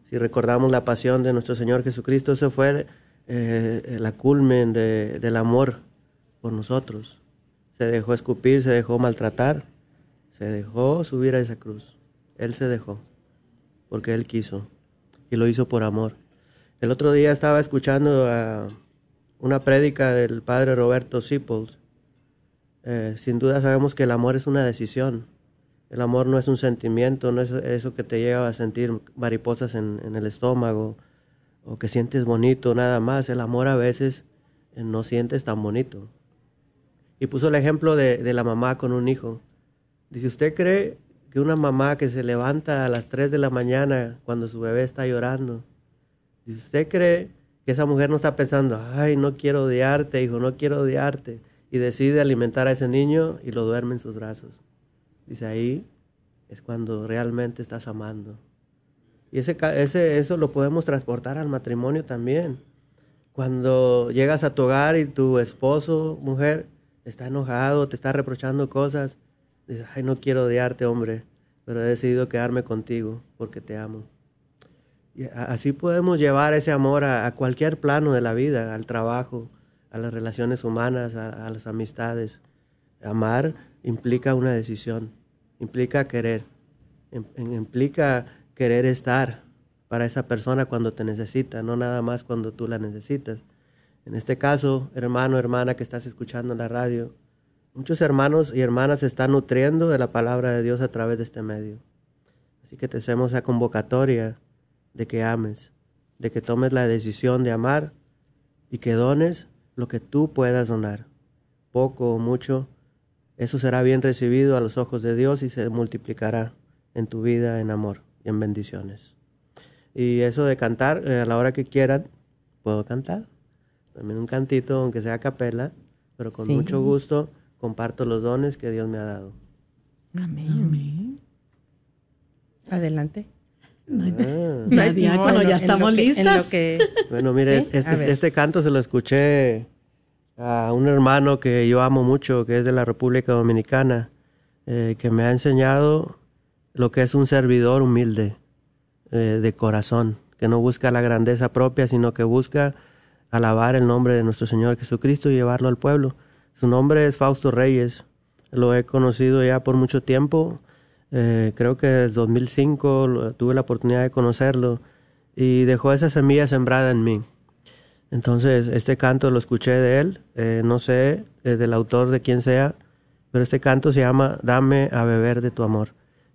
Si recordamos la pasión de nuestro Señor Jesucristo, eso fue eh, la culmen de- del amor por nosotros. Se dejó escupir, se dejó maltratar, se dejó subir a esa cruz. Él se dejó, porque Él quiso, y lo hizo por amor. El otro día estaba escuchando una prédica del padre Roberto Sipples. Eh, sin duda sabemos que el amor es una decisión. El amor no es un sentimiento, no es eso que te lleva a sentir mariposas en, en el estómago o que sientes bonito nada más. El amor a veces eh, no sientes tan bonito. Y puso el ejemplo de, de la mamá con un hijo. Dice, ¿usted cree que una mamá que se levanta a las 3 de la mañana cuando su bebé está llorando, dice, ¿usted cree que esa mujer no está pensando, ay, no quiero odiarte, hijo, no quiero odiarte? Y decide alimentar a ese niño y lo duerme en sus brazos. Dice, ahí es cuando realmente estás amando. Y ese, ese, eso lo podemos transportar al matrimonio también. Cuando llegas a tu hogar y tu esposo, mujer, está enojado, te está reprochando cosas, dices, ay, no quiero odiarte, hombre, pero he decidido quedarme contigo porque te amo. Y así podemos llevar ese amor a, cualquier plano de la vida, al trabajo, a las relaciones humanas, a, las amistades. Amar implica una decisión, implica querer, im- implica querer estar para esa persona cuando te necesita, no nada más cuando tú la necesitas. En este caso, hermano, hermana que estás escuchando en la radio, muchos hermanos y hermanas se están nutriendo de la palabra de Dios a través de este medio. Así que te hacemos esa convocatoria de que ames, de que tomes la decisión de amar y que dones lo que tú puedas donar, poco o mucho, eso será bien recibido a los ojos de Dios y se multiplicará en tu vida en amor y en bendiciones. Y eso de cantar, eh, a la hora que quieran, puedo cantar. También un cantito, aunque sea a capela, pero con Sí. mucho gusto comparto los dones que Dios me ha dado. Amén. Adelante. Ah. Ya, diácono, ya en estamos lo que- en listas. lo que- Bueno, mire, Sí, es- a es- ver. este canto se lo escuché a un hermano que yo amo mucho, que es de la República Dominicana, eh, que me ha enseñado lo que es un servidor humilde, eh, de corazón, que no busca la grandeza propia, sino que busca alabar el nombre de nuestro Señor Jesucristo y llevarlo al pueblo. Su nombre es Fausto Reyes, lo he conocido ya por mucho tiempo, eh, creo que desde 2005 lo- tuve la oportunidad de conocerlo y dejó esa semilla sembrada en mí. Entonces, este canto lo escuché de él, eh, no sé eh, del autor de quién sea, pero este canto se llama Dame a beber de tu amor.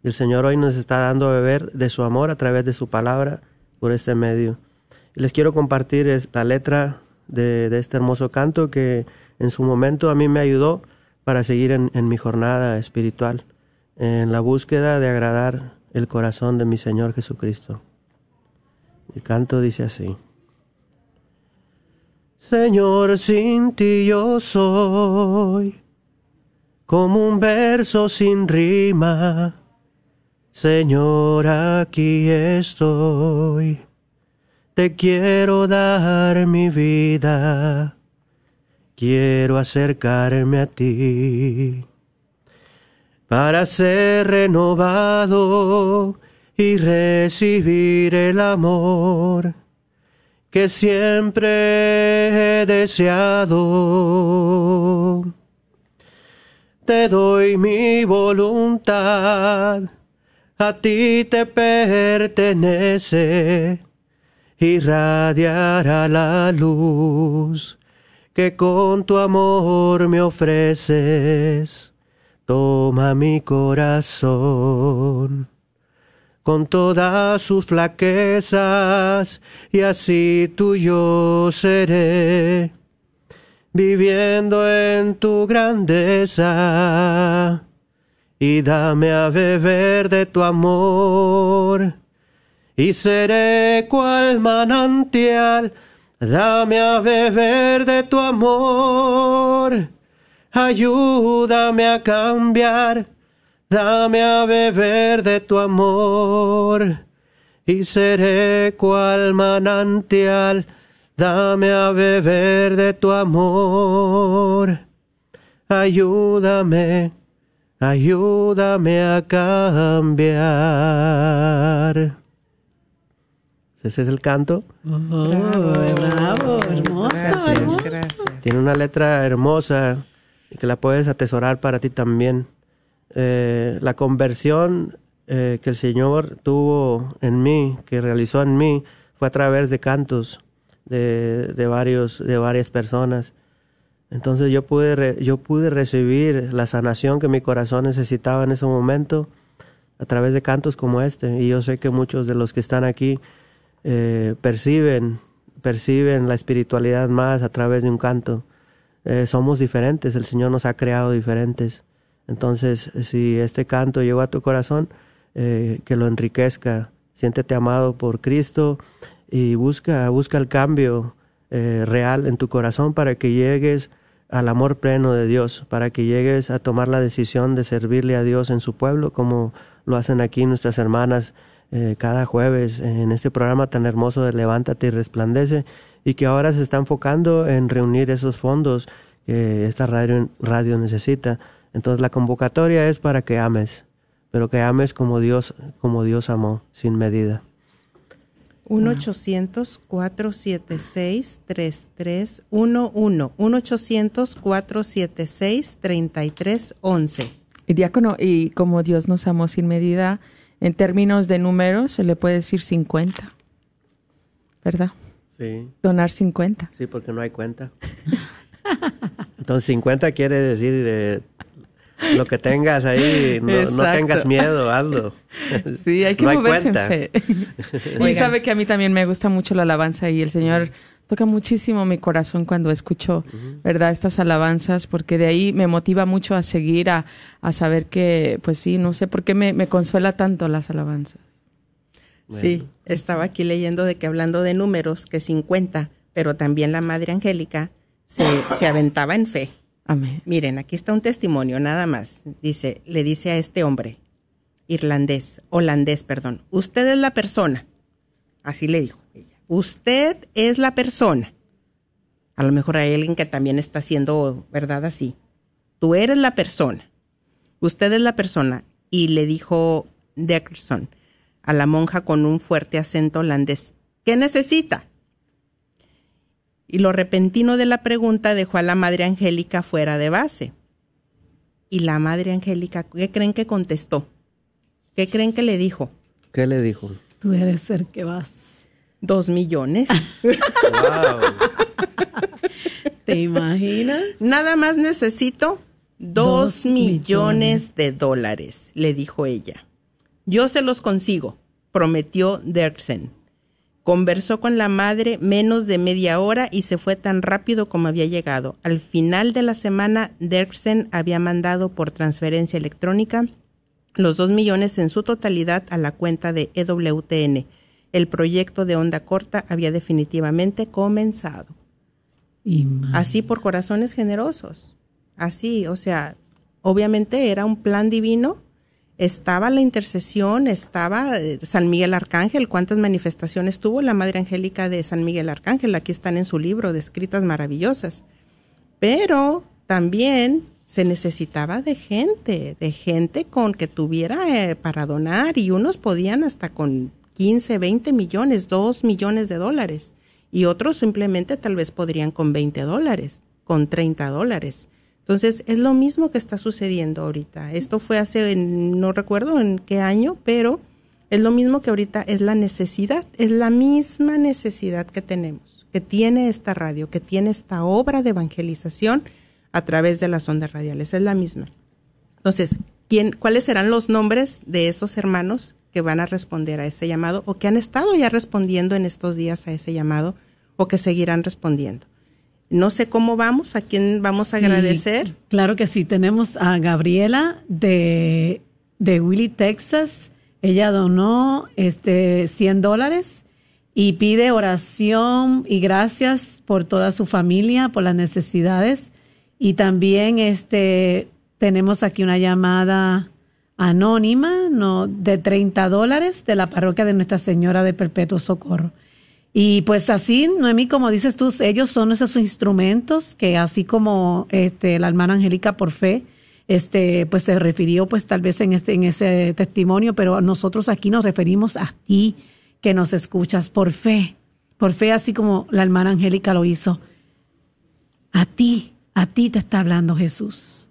El Señor hoy nos está dando a beber de su amor a través de su palabra por este medio. Les quiero compartir es- la letra de, de este hermoso canto que en su momento a mí me ayudó para seguir en, en mi jornada espiritual, en la búsqueda de agradar el corazón de mi Señor Jesucristo. El canto dice así. Señor, sin ti yo soy como un verso sin rima. Señor, aquí estoy. Te quiero dar mi vida. Quiero acercarme a ti para ser renovado y recibir el amor que siempre he deseado. Te doy mi voluntad, a ti te pertenece, irradiará la luz que con tu amor me ofreces. Toma mi corazón con todas sus flaquezas, y así tuyo seré, viviendo en tu grandeza, y dame a beber de tu amor, y seré cual manantial, dame a beber de tu amor, ayúdame a cambiar Dame a beber de tu amor y seré cual manantial. Dame a beber de tu amor. Ayúdame, ayúdame a cambiar. Ese es el canto. Oh, bravo, hermoso, Gracias, hermoso. gracias. Tiene una letra hermosa y que la puedes atesorar para ti también. Eh, la conversión eh, que el Señor tuvo en mí, que realizó en mí, fue a través de cantos de, de varios, de varias personas. Entonces yo pude, re- yo pude recibir la sanación que mi corazón necesitaba en ese momento a través de cantos como este. Y yo sé que muchos de los que están aquí eh, perciben, perciben la espiritualidad más a través de un canto. Eh, somos diferentes, el Señor nos ha creado diferentes. Entonces, si este canto llegó a tu corazón, eh, que lo enriquezca. Siéntete amado por Cristo y busca, busca el cambio real en tu corazón para que llegues al amor pleno de Dios, para que llegues a tomar la decisión de servirle a Dios en su pueblo, como lo hacen aquí nuestras hermanas eh, cada jueves en este programa tan hermoso de Levántate y Resplandece, y que ahora se está enfocando en reunir esos fondos que esta radio, radio necesita. Entonces la convocatoria es para que ames, pero que ames como Dios, como Dios amó, sin medida. 1-800-476-3311. 1-800-476-3311. Y diácono, y como Dios nos amó sin medida, en términos de números se le puede decir 50, ¿verdad? Sí. Donar 50. Sí, porque no hay cuenta. Entonces 50 quiere decir eh, lo que tengas ahí, no, tengas miedo, hazlo. Sí, hay que No hay moverse en fe. y sabe que a mí también me gusta mucho la alabanza y el Señor toca muchísimo mi corazón cuando escucho, ¿verdad? Estas alabanzas, porque de ahí me motiva mucho a seguir, a, a saber que, pues sí, no sé por qué me, me consuela tanto las alabanzas. Sí, estaba aquí leyendo de que hablando de números, que 50, pero también la Madre Angélica se, se aventaba en fe. Amén. Miren, aquí está un testimonio, nada más. Dice, le dice a este hombre, irlandés, holandés, perdón, usted es la persona. Así le dijo ella. Usted es la persona. A lo mejor hay alguien que también está haciendo, ¿verdad? Así. Tú eres la persona. Usted es la persona. Y le dijo Dickerson a la monja con un fuerte acento holandés, ¿qué necesita? Y lo repentino de la pregunta dejó a la Madre Angélica fuera de base. Y la Madre Angélica, ¿qué creen que contestó? ¿Qué creen que le dijo? ¿Qué le dijo? Tú eres el que vas. Dos millones. ¿Te imaginas? Nada más necesito dos, Dos millones de dólares, le dijo ella. Yo se los consigo, prometió Derksen. Conversó con la madre menos de media hora y se fue tan rápido como había llegado. Al final de la semana, Derksen había mandado por transferencia electrónica los dos millones en su totalidad a la cuenta de EWTN. El proyecto de onda corta había definitivamente comenzado. Así por corazones generosos. Así, o sea, obviamente era un plan divino. Estaba la intercesión, estaba eh, San Miguel Arcángel. ¿Cuántas manifestaciones tuvo la Madre Angélica de San Miguel Arcángel? Aquí están en su libro, descritas maravillosas. Pero también se necesitaba de gente, de gente con que tuviera eh, para donar y unos podían hasta con 15, 20 millones, 2 millones de dólares y otros simplemente tal vez podrían con 20 dólares, con 30 dólares. Entonces es lo mismo que está sucediendo ahorita. Esto fue hace, no recuerdo en qué año, pero es lo mismo que ahorita es la necesidad, es la misma necesidad que tenemos, que tiene esta radio, que tiene esta obra de evangelización a través de las ondas radiales, es la misma. Entonces, ¿quién, ¿cuáles serán los nombres de esos hermanos que van a responder a ese llamado o que han estado ya respondiendo en estos días a ese llamado o que seguirán respondiendo? No sé cómo vamos, a quién vamos a Sí, agradecer. Claro que sí. Tenemos a Gabriela de, de Willy, Texas. Ella donó este 100 dólares y pide oración y gracias por toda su familia, por las necesidades. Y también este tenemos aquí una llamada anónima de 30 dólares de la parroquia de Nuestra Señora de Perpetuo Socorro. Y pues así, Noemí, como dices tú, ellos son esos instrumentos que así como este, la hermana Angélica por fe, este, pues se refirió pues tal vez en, este, en ese testimonio, pero nosotros aquí nos referimos a ti que nos escuchas por fe, por fe así como la hermana Angélica lo hizo. A ti, a ti te está hablando Jesús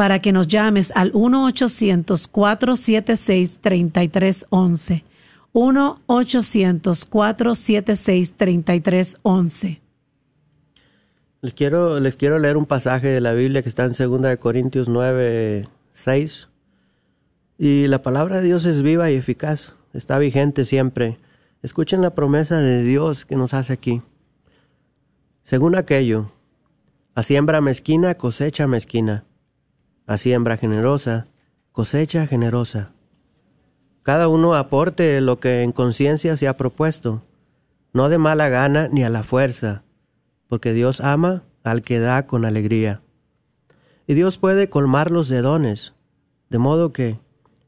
para que nos llames al 1-800-476-3311. 1-800-476-3311. Les quiero, les quiero leer un pasaje de la Biblia que está en 2 de Corintios 9, 6. Y la palabra de Dios es viva y eficaz, está vigente siempre. Escuchen la promesa de Dios que nos hace aquí. Según aquello, a siembra mezquina, cosecha mezquina. A siembra generosa, cosecha generosa. Cada uno aporte lo que en conciencia se ha propuesto, no de mala gana ni a la fuerza, porque Dios ama al que da con alegría. Y Dios puede colmarlos de dones, de modo que,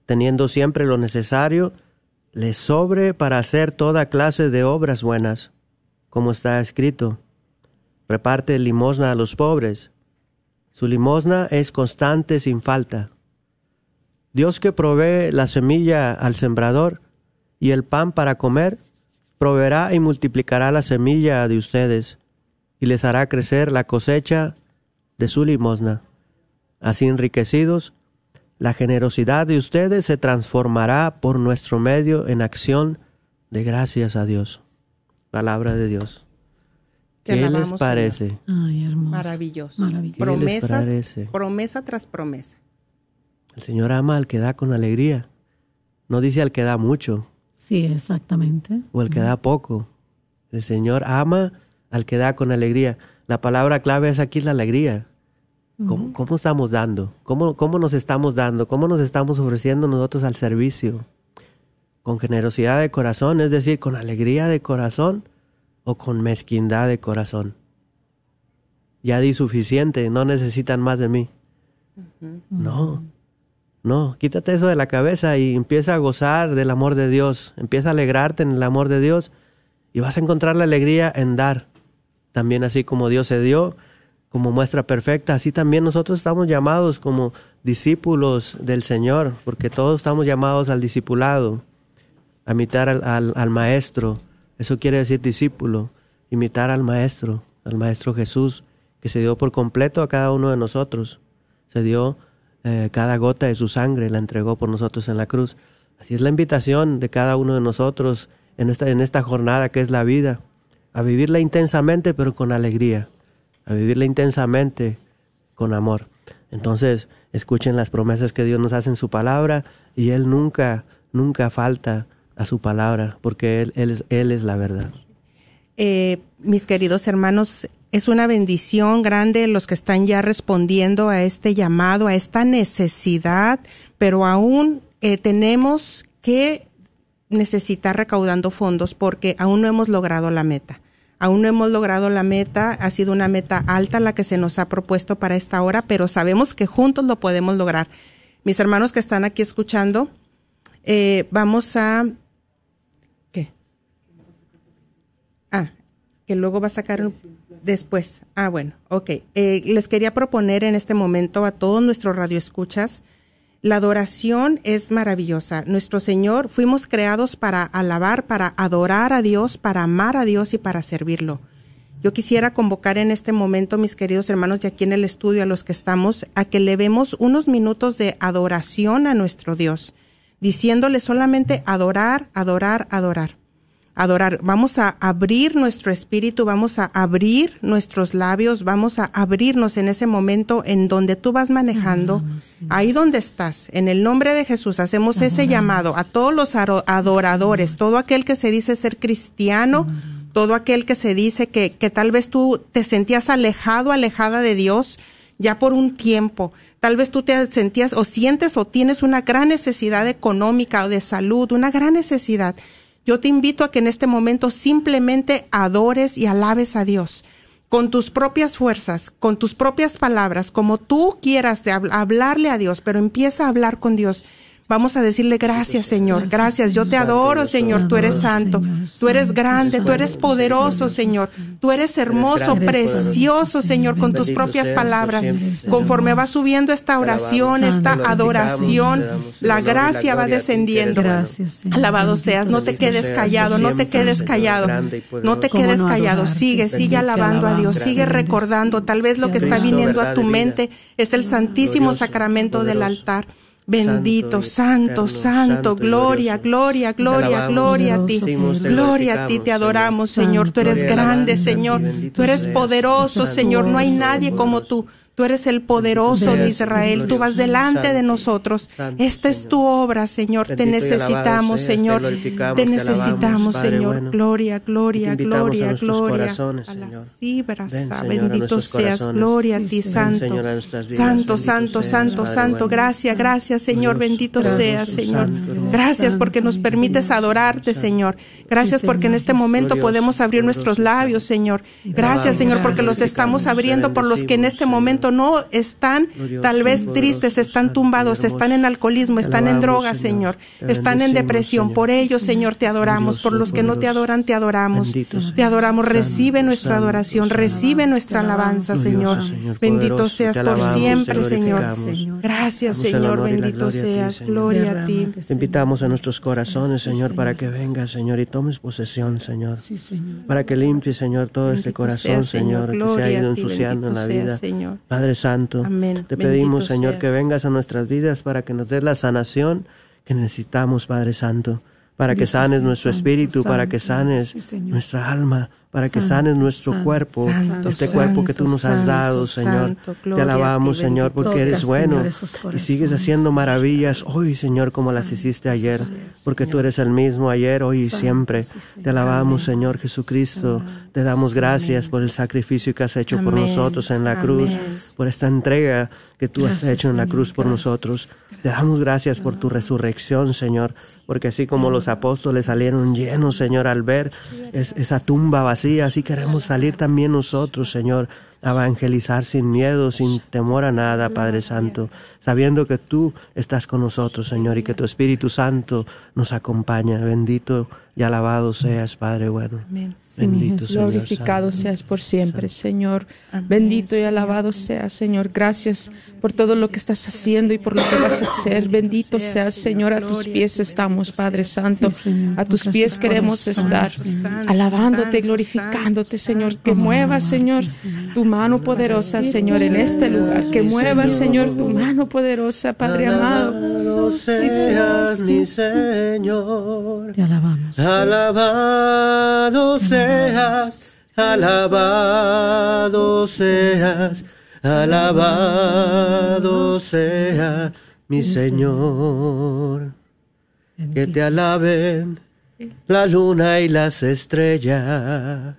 teniendo siempre lo necesario, les sobre para hacer toda clase de obras buenas, como está escrito. Reparte limosna a los pobres. Su limosna es constante sin falta. Dios que provee la semilla al sembrador y el pan para comer, proveerá y multiplicará la semilla de ustedes y les hará crecer la cosecha de su limosna. Así enriquecidos, la generosidad de ustedes se transformará por nuestro medio en acción de gracias a Dios. Palabra de Dios. ¿Qué les parece? Ay, hermoso. Maravilloso. Maravilloso. ¿Qué les Promesas, parece? promesa tras promesa. El Señor ama al que da con alegría. No dice al que da mucho Sí, exactamente. o al que da poco. El Señor ama al que da con alegría. La palabra clave es aquí la alegría. ¿Cómo, cómo estamos dando? ¿Cómo, ¿Cómo nos estamos dando? ¿Cómo nos estamos ofreciendo nosotros al servicio? ¿Con generosidad de corazón, es decir, con alegría de corazón o con mezquindad de corazón? Ya di suficiente, no necesitan más de mí. No, no, quítate eso de la cabeza y empieza a gozar del amor de Dios, empieza a alegrarte en el amor de Dios y vas a encontrar la alegría en dar. También así como Dios se dio, como muestra perfecta, así también nosotros estamos llamados como discípulos del Señor, porque todos estamos llamados al discipulado, a imitar al, al- al Maestro. Eso quiere decir discípulo, imitar al Maestro, al Maestro Jesús, que se dio por completo a cada uno de nosotros. Se dio eh, cada gota de su sangre, la entregó por nosotros en la cruz. Así es la invitación de cada uno de nosotros en esta, en esta jornada que es la vida, a vivirla intensamente pero con alegría, a vivirla intensamente con amor. Entonces, escuchen las promesas que Dios nos hace en su palabra y Él nunca, nunca falta a su palabra, porque Él, es, él es la verdad. Eh, mis queridos hermanos, es una bendición grande los que están ya respondiendo a este llamado, a esta necesidad, pero aún eh, tenemos que necesitar recaudando fondos porque aún no hemos logrado la meta. Aún no hemos logrado la meta, ha sido una meta alta la que se nos ha propuesto para esta hora, pero sabemos que juntos lo podemos lograr. Mis hermanos que están aquí escuchando, eh, vamos a... ¿Qué? Ah, que luego va a sacar después. Ah, bueno, ok. Eh, les quería proponer en este momento a todos nuestros radioescuchas, la adoración es maravillosa. Nuestro Señor, fuimos creados para alabar, para adorar a Dios, para amar a Dios y para servirlo. Yo quisiera convocar en este momento, mis queridos hermanos de aquí en el estudio, a los que estamos, a que le vemos unos minutos de adoración a nuestro Dios, diciéndole solamente adorar, adorar, adorar adorar. Vamos a abrir nuestro espíritu, vamos a abrir nuestros labios, vamos a abrirnos en ese momento en donde tú vas manejando, ahí donde estás. En el nombre de Jesús hacemos ese llamado a todos los adoradores, todo aquel que se dice ser cristiano, todo aquel que se dice que, que tal vez tú te sentías alejado, alejada de Dios ya por un tiempo. Tal vez tú te sentías o sientes o tienes una gran necesidad económica o de salud, una gran necesidad. Yo te invito a que en este momento simplemente adores y alabes a Dios con tus propias fuerzas, con tus propias palabras, como tú quieras hablarle a Dios, pero empieza a hablar con Dios. Vamos a decirle gracias, Señor. Gracias. Yo te adoro, Señor. Tú eres santo. Tú eres grande. Tú eres poderoso, Señor. Tú eres hermoso, precioso, Señor, con tus propias palabras. Conforme va subiendo esta oración, esta adoración, la gracia va descendiendo. bueno. Gracias, Señor. Alabado seas, no te quedes callado, no te quedes callado, no te ¿Cómo quedes callado, sigue, sigue alabando a Dios, sigue recordando, tal vez lo que está viniendo a tu mente es el santísimo sacramento del altar. Bendito, Santo santo, gloria, gloria, gloria, gloria a ti. Gloria a ti, te adoramos, Señor. Tú eres grande, Señor. Tú eres poderoso, Señor. No hay nadie como tú. Tú eres el poderoso de Israel. Tú vas delante de nosotros. Esta es tu obra, Señor. Te necesitamos, Señor. Te necesitamos, Señor. Gloria, gloria, gloria, gloria. A la Señor. cibrasa. Ven, Señor, a Bendito seas. Gloria a ti. Santo. Santo, santo, santo, santo. Gracias, gracias, Señor. Bendito seas, Señor. Gracias porque nos permites adorarte, Señor. Gracias porque en este momento podemos abrir nuestros labios, Señor. Gracias, Señor, porque los estamos abriendo por los que en este momento Santo, no están Glorioso, tal vez poderoso, tristes, están tumbados, hermoso. están en alcoholismo, están en drogas, Señor. Están en depresión. Señor. Por ello, Señor, te adoramos. Por los que no te adoran, te adoramos. Bendito Te adoramos. Recibe Santo, nuestra adoración, santo. recibe nuestra alabanza, Señor. Señor, Bendito seas por siempre, Señor. Gracias, Señor. Bendito seas. Gloria a ti. Te invitamos a nuestros corazones, Señor, para que vengas, Señor, y tomes posesión, Señor. Sí, Señor. Para que limpie, Señor, todo este corazón, Señor. Que se ha ido ensuciando en la vida. Señor. Padre Santo, Amén. te Bendito pedimos, Señor, seas. que vengas a nuestras vidas para que nos des la sanación que necesitamos, Padre Santo. Para que sanes nuestro Santo, espíritu, para que sanes Sí, nuestra alma, para que Santo, sanes nuestro Santo, cuerpo, Santo, este cuerpo que tú nos has dado, Señor. Te ti, alabamos, Señor, porque eres bueno y sigues haciendo maravillas hoy, Señor, como las hiciste ayer, porque tú eres el mismo ayer, hoy y siempre. Te alabamos, Señor Jesucristo. Te damos gracias por el sacrificio que has hecho por nosotros en la cruz, por esta entrega que tú has hecho en la cruz por nosotros. Te damos gracias por tu resurrección, Señor, porque así como los apóstoles salieron llenos, Señor, al ver es- esa tumba vacía, así queremos salir también nosotros, Señor, a evangelizar sin miedo, sin temor a nada, Padre Santo, sabiendo que tú estás con nosotros, Señor, y que tu Espíritu Santo nos acompaña. Bendito y alabado seas, Padre bueno. Amén. Bendito Señor. Glorificado Santo. seas por siempre, Señor. Amén, Bendito y alabado seas, Señor. Gracias por todo lo que estás haciendo y por lo que vas a hacer. Bendito seas, Señor. A tus pies estamos, Padre Santo. Sí. A tus pies queremos estar, alabándote, glorificándote, Señor. Que muevas, Señor, tu mano poderosa, Señor, en este lugar. Que muevas, Señor, tu mano poderosa, Padre amado. Alabado Sí, seas mi Señor. Te alabamos. Alabado seas, alabado seas, alabado seas mi Señor. Que te alaben la luna y las estrellas.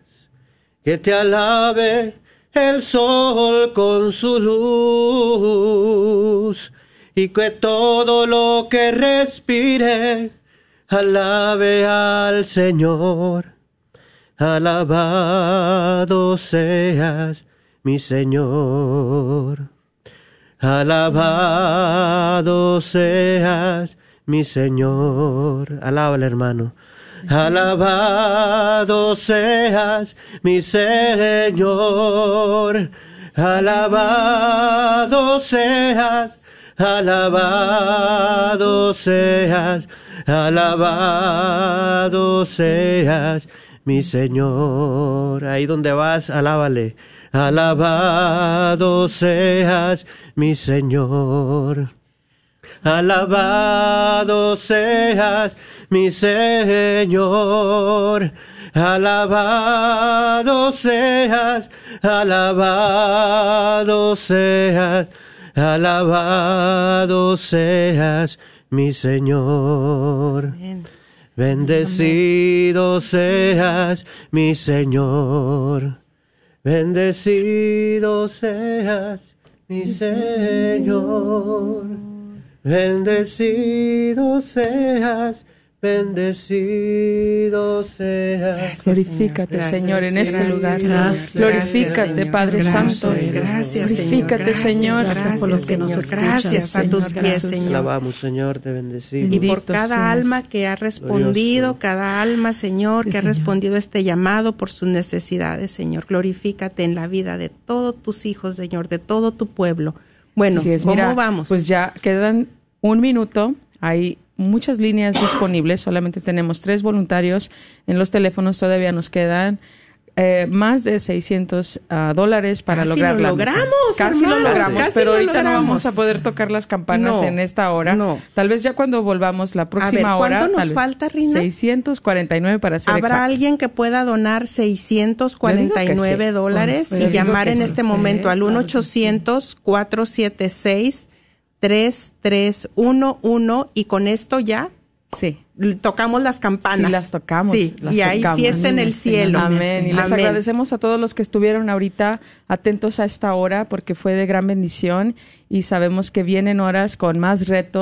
Que te alabe el sol con su luz. Y que todo lo que respire alabe al Señor. Alabado seas mi Señor. Alabado seas mi Señor. Alábale, hermano. Alabado seas mi Señor. Alabado seas. Alabado seas. Alabado seas mi Señor. Ahí donde vas, alábale. Alabado seas mi Señor. Alabado seas mi Señor. Alabado seas, alabado seas, alabado seas mi Señor. Amén. Bendecido seas mi Señor. Bendecido seas mi Señor. Bendecido seas, bendecido seas. Glorifícate, Señor, en este lugar. gracias, Glorifícate. Padre Gracias, Santo. Gracias. Glorifícate, Señor. Gracias por los que nos Gracias a Señor. tus pies, Señor. alabamos, Señor, te bendecimos. Y por cada seas. alma que ha respondido, Glorioso. cada alma, Señor, Sí, que ha respondido a este llamado por sus necesidades, Señor. Glorifícate en la vida de todos tus hijos, Señor, de todo tu pueblo. Bueno, es, ¿cómo mira, vamos? Pues ya quedan un minuto. Hay muchas líneas disponibles, solamente tenemos tres voluntarios en los teléfonos, todavía nos quedan eh, más de 600 ah, dólares para lograr lograrla. Lo logramos, casi lo logramos, casi pero ahorita no vamos a poder tocar las campanas en esta hora. No. Tal vez ya cuando volvamos la próxima a ver, ¿cuánto hora. ¿Cuánto nos falta, Rina? 649 para ser ¿Habrá exactos? alguien que pueda donar 649 sí. dólares y llamar en este momento eh, al 1 800 476 3311 y con esto ya Sí. Tocamos las campanas. Sí, las tocamos. Sí, las y hay fiesta en el cielo. Amén. Y les agradecemos a todos los que estuvieron ahorita atentos a esta hora porque fue de gran bendición y sabemos que vienen horas con más retos.